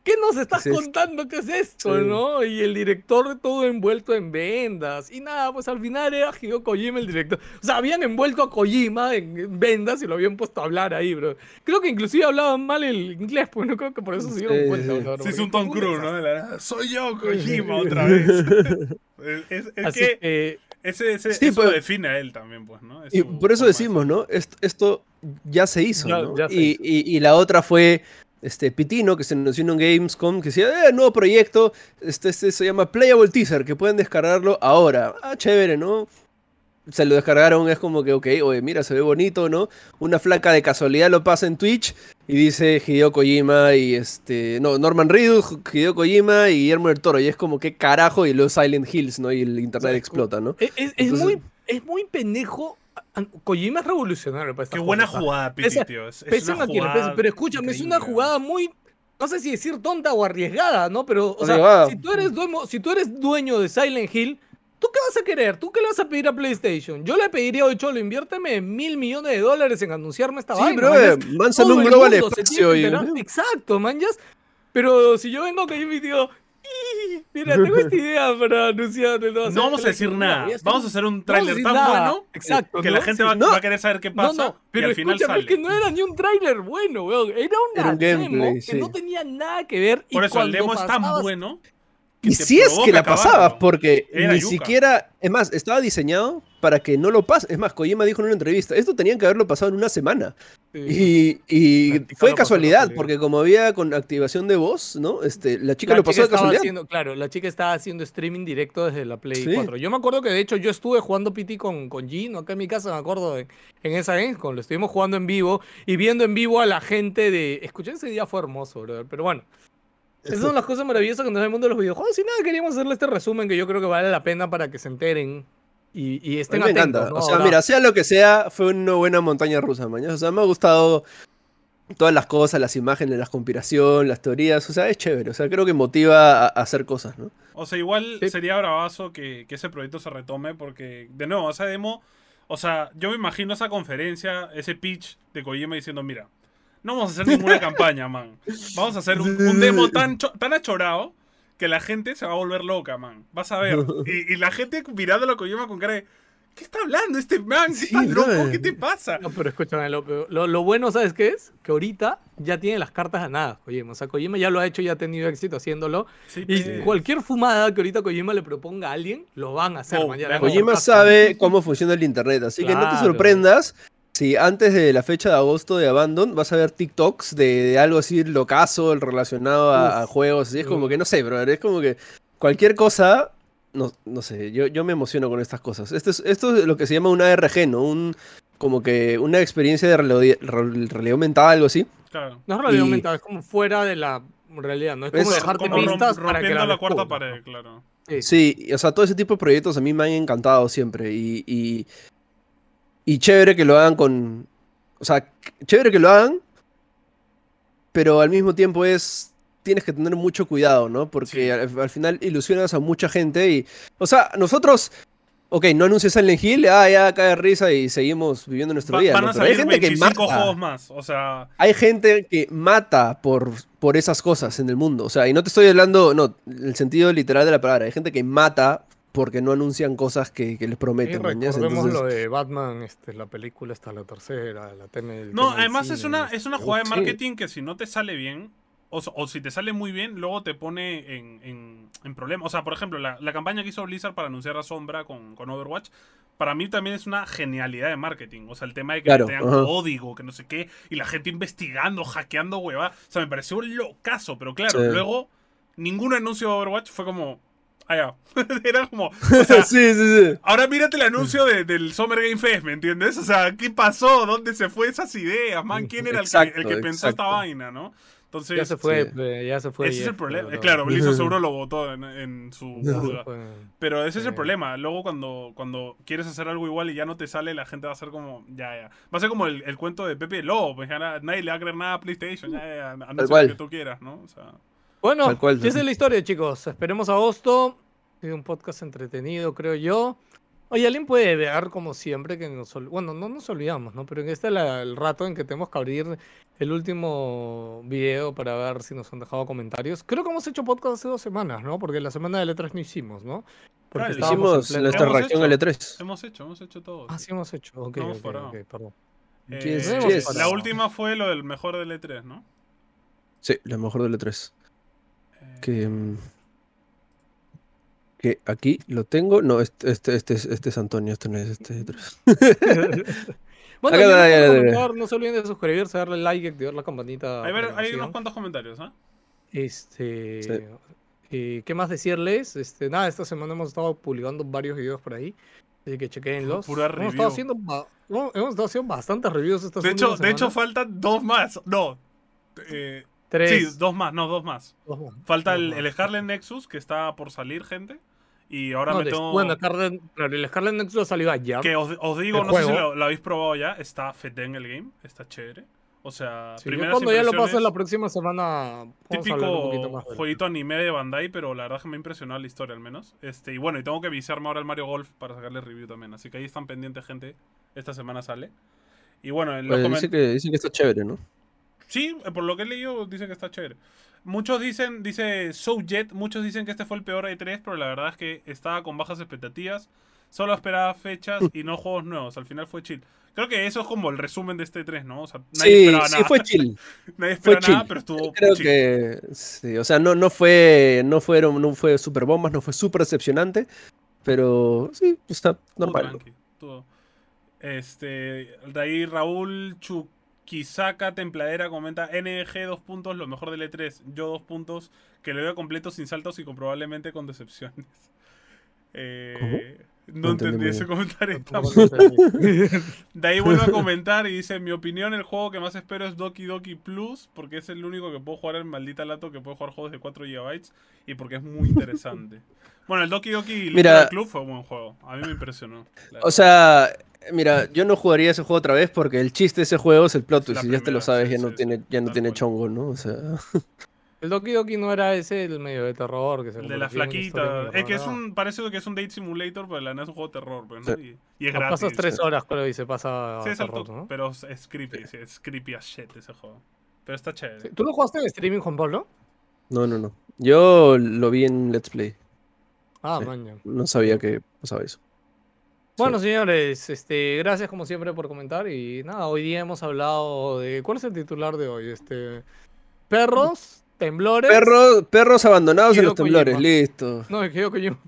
¿qué nos estás ¿Qué es esto? contando? ¿Qué es esto? Sí. ¿No? Y el director todo envuelto en vendas. Y nada, pues al final era Hideo Kojima el director. O sea, habían envuelto a Kojima en en vendas y lo habían puesto a hablar ahí, bro. Creo que inclusive hablaban mal el inglés, pues no creo que por eso se dieron Sí, cuenta. sí. bro, Sí, es un Tom Cruise, ¿no? la Soy yo, Kojima, otra vez. es es- es Así que que, ese, ese, Sí, eso pues. define a él también, pues, ¿no? Es Y su por eso decimos. ¿no? Esto, esto ya se hizo, Ya- ¿no? ya se y, hizo. y- y la otra fue este Pitino, que se anunció en un Gamescom, que decía, eh, nuevo proyecto, este, este se llama Playable Teaser, que pueden descargarlo ahora. Ah, chévere, ¿no? Se lo descargaron, es como que, ok, oye, mira, se ve bonito, ¿no? Una flaca de casualidad lo pasa en Twitch y dice Hideo Kojima y este, no, Norman Reedus, Hideo Kojima y Guillermo del Toro, y es como, ¿qué carajo? Y luego Silent Hills, ¿no? Y el internet explota, ¿no? es, es- es Entonces- muy, es muy pendejo. Kojima es revolucionario para estas Qué buena cosas, jugada, Piti, tío. Es, es una jugada pero escúchame, es una jugada muy, no sé si decir tonta o arriesgada, ¿no? Pero, o sea, si tú, eres dueño, si tú eres dueño de Silent Hill, ¿tú qué vas a querer? ¿Tú qué le vas a pedir a PlayStation? Yo le pediría, oye, Cholo, inviérteme mil millones de dólares en anunciarme esta Sí, vaina. bro, un global espacio y... Exacto, manjas. Pero si yo vengo que yo me digo, "Ih, mira, tengo esta idea para anunciar el No vamos a decir Hill". nada. Vamos a hacer un tráiler tan nada. bueno Exacto, que ¿no? la gente Sí, va, no. va a querer saber qué pasa No, no, pero y al final sale. es que no era ni un tráiler bueno, weón. Era una Era un demo gameplay, que sí. no tenía nada que ver. y Por eso, el demo es tan bueno Y si es que la acabarlo. pasabas, porque Era ni yuca. siquiera, es más, estaba diseñado para que no lo pase. Es más, Kojima dijo en una entrevista, esto tenían que haberlo pasado en una semana. Sí. Y, y fue casualidad, porque como había con activación de voz, ¿no? Este, la chica La lo pasó chica de casualidad. haciendo, claro, la chica estaba haciendo streaming directo desde la Play Sí. 4. Yo me acuerdo que de hecho yo estuve jugando PT con, con Gino acá en mi casa, me acuerdo, en, en esa Gamescom. Lo estuvimos jugando en vivo y viendo en vivo a la gente de. Escuché ese día fue hermoso, brother. Pero bueno. Esas son las cosas maravillosas que nos da el mundo de los videojuegos. Y nada, queríamos hacerle este resumen que yo creo que vale la pena para que se enteren y, y A estén me atentos. encanta. ¿no? O sea, Ahora- mira, sea lo que sea, fue una buena montaña rusa, mañana. O sea, me ha gustado todas las cosas, las imágenes, la conspiración, las teorías. O sea, es chévere. O sea, creo que motiva a, a hacer cosas, ¿no? O sea, igual Sí. sería bravazo que, que ese proyecto se retome porque, de nuevo, esa demo, o sea, yo me imagino esa conferencia, ese pitch de Kojima diciendo, mira, no vamos a hacer ninguna campaña, man. Vamos a hacer un, un demo tan, cho- tan achorado que la gente se va a volver loca, man. Vas a ver. Y, y la gente mirándolo a Kojima con cara de. ¿Qué está hablando este man? ¿Qué Sí, estás loco? ¿Qué te pasa? No, pero escúchame, lo, lo, lo bueno, ¿sabes qué es? Que ahorita ya tiene las cartas ganadas, Kojima. O sea, Kojima ya lo ha hecho, ya ha tenido éxito haciéndolo. Sí, Y pues. cualquier fumada que ahorita Kojima le proponga a alguien, lo van a hacer Oh, mañana. Kojima sabe cómo funciona el internet, así que no te sorprendas si antes de la fecha de agosto de Abandon vas a ver TikToks de, de algo así locazo relacionado a, a juegos. Así es como que, no sé, brother, es como que cualquier cosa, no, no sé, yo, yo me emociono con estas cosas. Esto es, esto es lo que se llama un ARG, ¿no? Un, como que una experiencia de realidad, realidad aumentada, algo así. Claro. No es realidad Y- aumentada, es como fuera de la realidad, ¿no? Es como Es dejarte Como pistas para que rompiendo la cuarta pared, claro. Sí. Sí, y, o sea, todo ese tipo de proyectos a mí me han encantado siempre. Y, y, y chévere que lo hagan con. O sea, chévere que lo hagan, pero al mismo tiempo es. Tienes que tener mucho cuidado, ¿no? Porque Sí. al, al final ilusionas a mucha gente y. O sea, nosotros. Ok, no anuncias Silent Hill, ah, ya cae risa y seguimos viviendo nuestro Va- día. van ¿no? a Pero hay gente que 25 mata. juegos más. O sea, Hay gente que mata por, por esas cosas en el mundo. O sea, y no te estoy hablando, no, el sentido literal de la palabra. Hay gente que mata porque no anuncian cosas que, que les prometen. Entonces, lo de Batman, este, la película está la tercera, la teme el No, además es una, es una jugada de marketing que si no te sale bien, o, si te sale muy bien, luego te pone en, en, en problemas. O sea, por ejemplo, la, la campaña que hizo Blizzard para anunciar a Sombra con, con Overwatch, para mí también es una genialidad de marketing. O sea, el tema de que Claro, tengan código, que no sé qué, y la gente investigando, hackeando, hueva. O sea, me pareció un locazo, pero claro, Sí. luego ningún anuncio de Overwatch fue como. Ya. Era como. O sea, sí, sí, sí. Ahora mírate el anuncio de- del Summer Game Fest, ¿me entiendes? O sea, ¿qué pasó? ¿Dónde se fue esas ideas, man? ¿Quién era el que, el que pensó esta vaina, no? Entonces, Ya se fue, sí. eh, ya se fue. ese es el problema. pero- Claro, Blizzard seguro lo votó en, en su burga. Pero ese es el problema. Luego cuando, cuando quieres hacer algo igual y ya no te sale, la gente va a ser como, ya, ya. Va a ser como el, el cuento de Pepe Lobo, pues ya nadie le va a creer nada a PlayStation, ya, ya, lo que tú quieras, ¿no? O sea, Bueno, esa es la historia, chicos. Esperemos agosto. Ha sido un podcast entretenido, creo yo. Oye, alguien puede ver, como siempre, que nos... ol- Bueno, no nos olvidamos, ¿no? Pero en este es la- el rato en que tenemos que abrir el último video para ver si nos han dejado comentarios. Creo que hemos hecho podcast hace dos semanas, ¿no? Porque la semana de letras no hicimos, ¿no? Porque Claro, estábamos en Hicimos nuestra reacción al E3. hemos hecho, hemos hecho todo. Ah, sí hemos hecho. Ok, No perdón. Eh, Yes. La última fue lo del mejor del E3, ¿no? Sí, la mejor del E3. Que, que aquí lo tengo. No, este, este, este, es- este es Antonio, este no es este E3. Bueno, Acá no se olviden de suscribirse, darle like, activar la campanita. Hay, ver- hay nos unos cuantos comentarios, ¿ah? Este. Sí. ¿Qué más decirles? Este, nada, esta semana hemos estado publicando varios videos por ahí. Así que chequenlos. Pura hemos, review. estado haciendo ba- no, hemos estado haciendo bastantes reviews estas De hecho, últimas de hecho, faltan dos más. No. Eh, Tres. sí, dos más, no, dos más. dos más, Falta dos el, más. el Scarlet Nexus, que está por salir, gente. Y ahora No, me tengo. Bueno, Scarlet, claro, el Scarlet Nexus salió allá. Que os, os digo, el no sé si lo, lo habéis probado ya. Está fete en el game. Está chévere. O sea, Sí, yo primeras cuando ya lo pase impresiones, la próxima semana. Un Típico más. jueguito anime de Bandai, pero la verdad es que me ha impresionado la historia al menos. Este, y bueno, y tengo que viciarme ahora el Mario Golf para sacarle review también. Así que ahí están pendientes, gente. Esta semana sale. Y bueno, en los Oye, comen- dice, que, dice que está chévere, ¿no? Sí, eh, por lo que he leído, dice que está chévere. Muchos dicen, dice Souljet, muchos dicen que este fue el peor E3, pero la verdad es que estaba con bajas expectativas. Solo esperaba fechas y no juegos nuevos. Al final fue chill. Creo que eso es como el resumen de este E3, ¿no? O sea, nadie Sí, esperaba sí, nada. fue chill. nadie Fue esperaba nada, chill. pero estuvo Creo chill. que sí, o sea, no, no fue, no fueron, no fue super bombas, no fue super decepcionante, pero sí, está normal. tranqui. Este, de ahí Raúl Chukisaka Templadera comenta NG dos puntos, lo mejor del E3. Yo dos puntos, que lo veo completo sin saltos y con probablemente con decepciones. Eh, no, No entendí ese comentario. De ahí vuelve a comentar y dice, en mi opinión el juego que más espero es Doki Doki Plus, porque es el único que puedo jugar en maldita lato que puede jugar juegos de 4 GB y porque es muy interesante. bueno, el Doki Doki Mira- Club fue un buen juego, a mí me impresionó. O sea, mira, yo no jugaría ese juego otra vez porque el chiste de ese juego es el plot twist y ya te lo sabes, sí, ya no sí, tiene, ya no tiene chongo, ¿no? O sea, El Doki Doki no era ese el medio de terror que se El de la flaquita. Es que es un. Parece que es un date simulator, pero la neta es un juego de terror, pues, ¿no? Y, y es No, gratis. Pasas tres horas, creo, y se pasa Sí, es terror, ¿no? Pero es, creepy, sí, es creepy as shit ese juego. Pero está chévere. Sí, ¿Tú lo jugaste en streaming, Juan Pablo? no, no, no. Yo lo vi en Let's Play. Ah, Sí. maña. No sabía que pasaba eso. Bueno, señores, este, gracias como siempre por comentar y nada, hoy día hemos hablado de ¿cuál es el titular de hoy? Este, perros, temblores. Perros, perros abandonados en Hideo los temblores, listo. No, es que yo Kojima.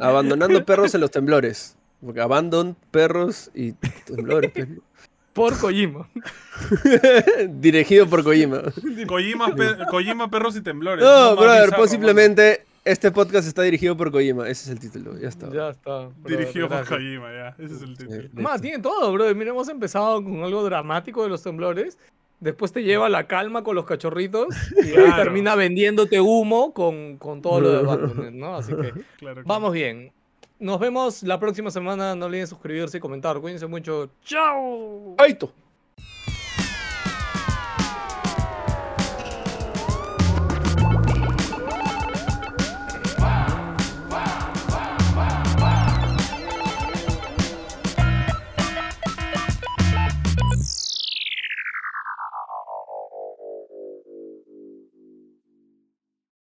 Abandonando perros en los temblores. Porque abandon perros y temblores. pues, por Kojima. Dirigido por Kojima. Kojima, pe- Kojima, perros y temblores. No, brother, bizarro, posiblemente este podcast está dirigido por Kojima. Ese es el título, ya está. Ya está. bro, Dirigido por gracias. Kojima, ya. Ese es el título. Sí. Más, tiene todo, bro. Mira, hemos empezado con algo dramático de los temblores. Después te lleva a la calma con los cachorritos. Y ahí Claro. termina vendiéndote humo con, con todo lo de Batman, ¿no? Así que Claro, claro. vamos bien. Nos vemos la próxima semana. No olviden suscribirse y comentar. Cuídense mucho. ¡Chao! ¡Aito!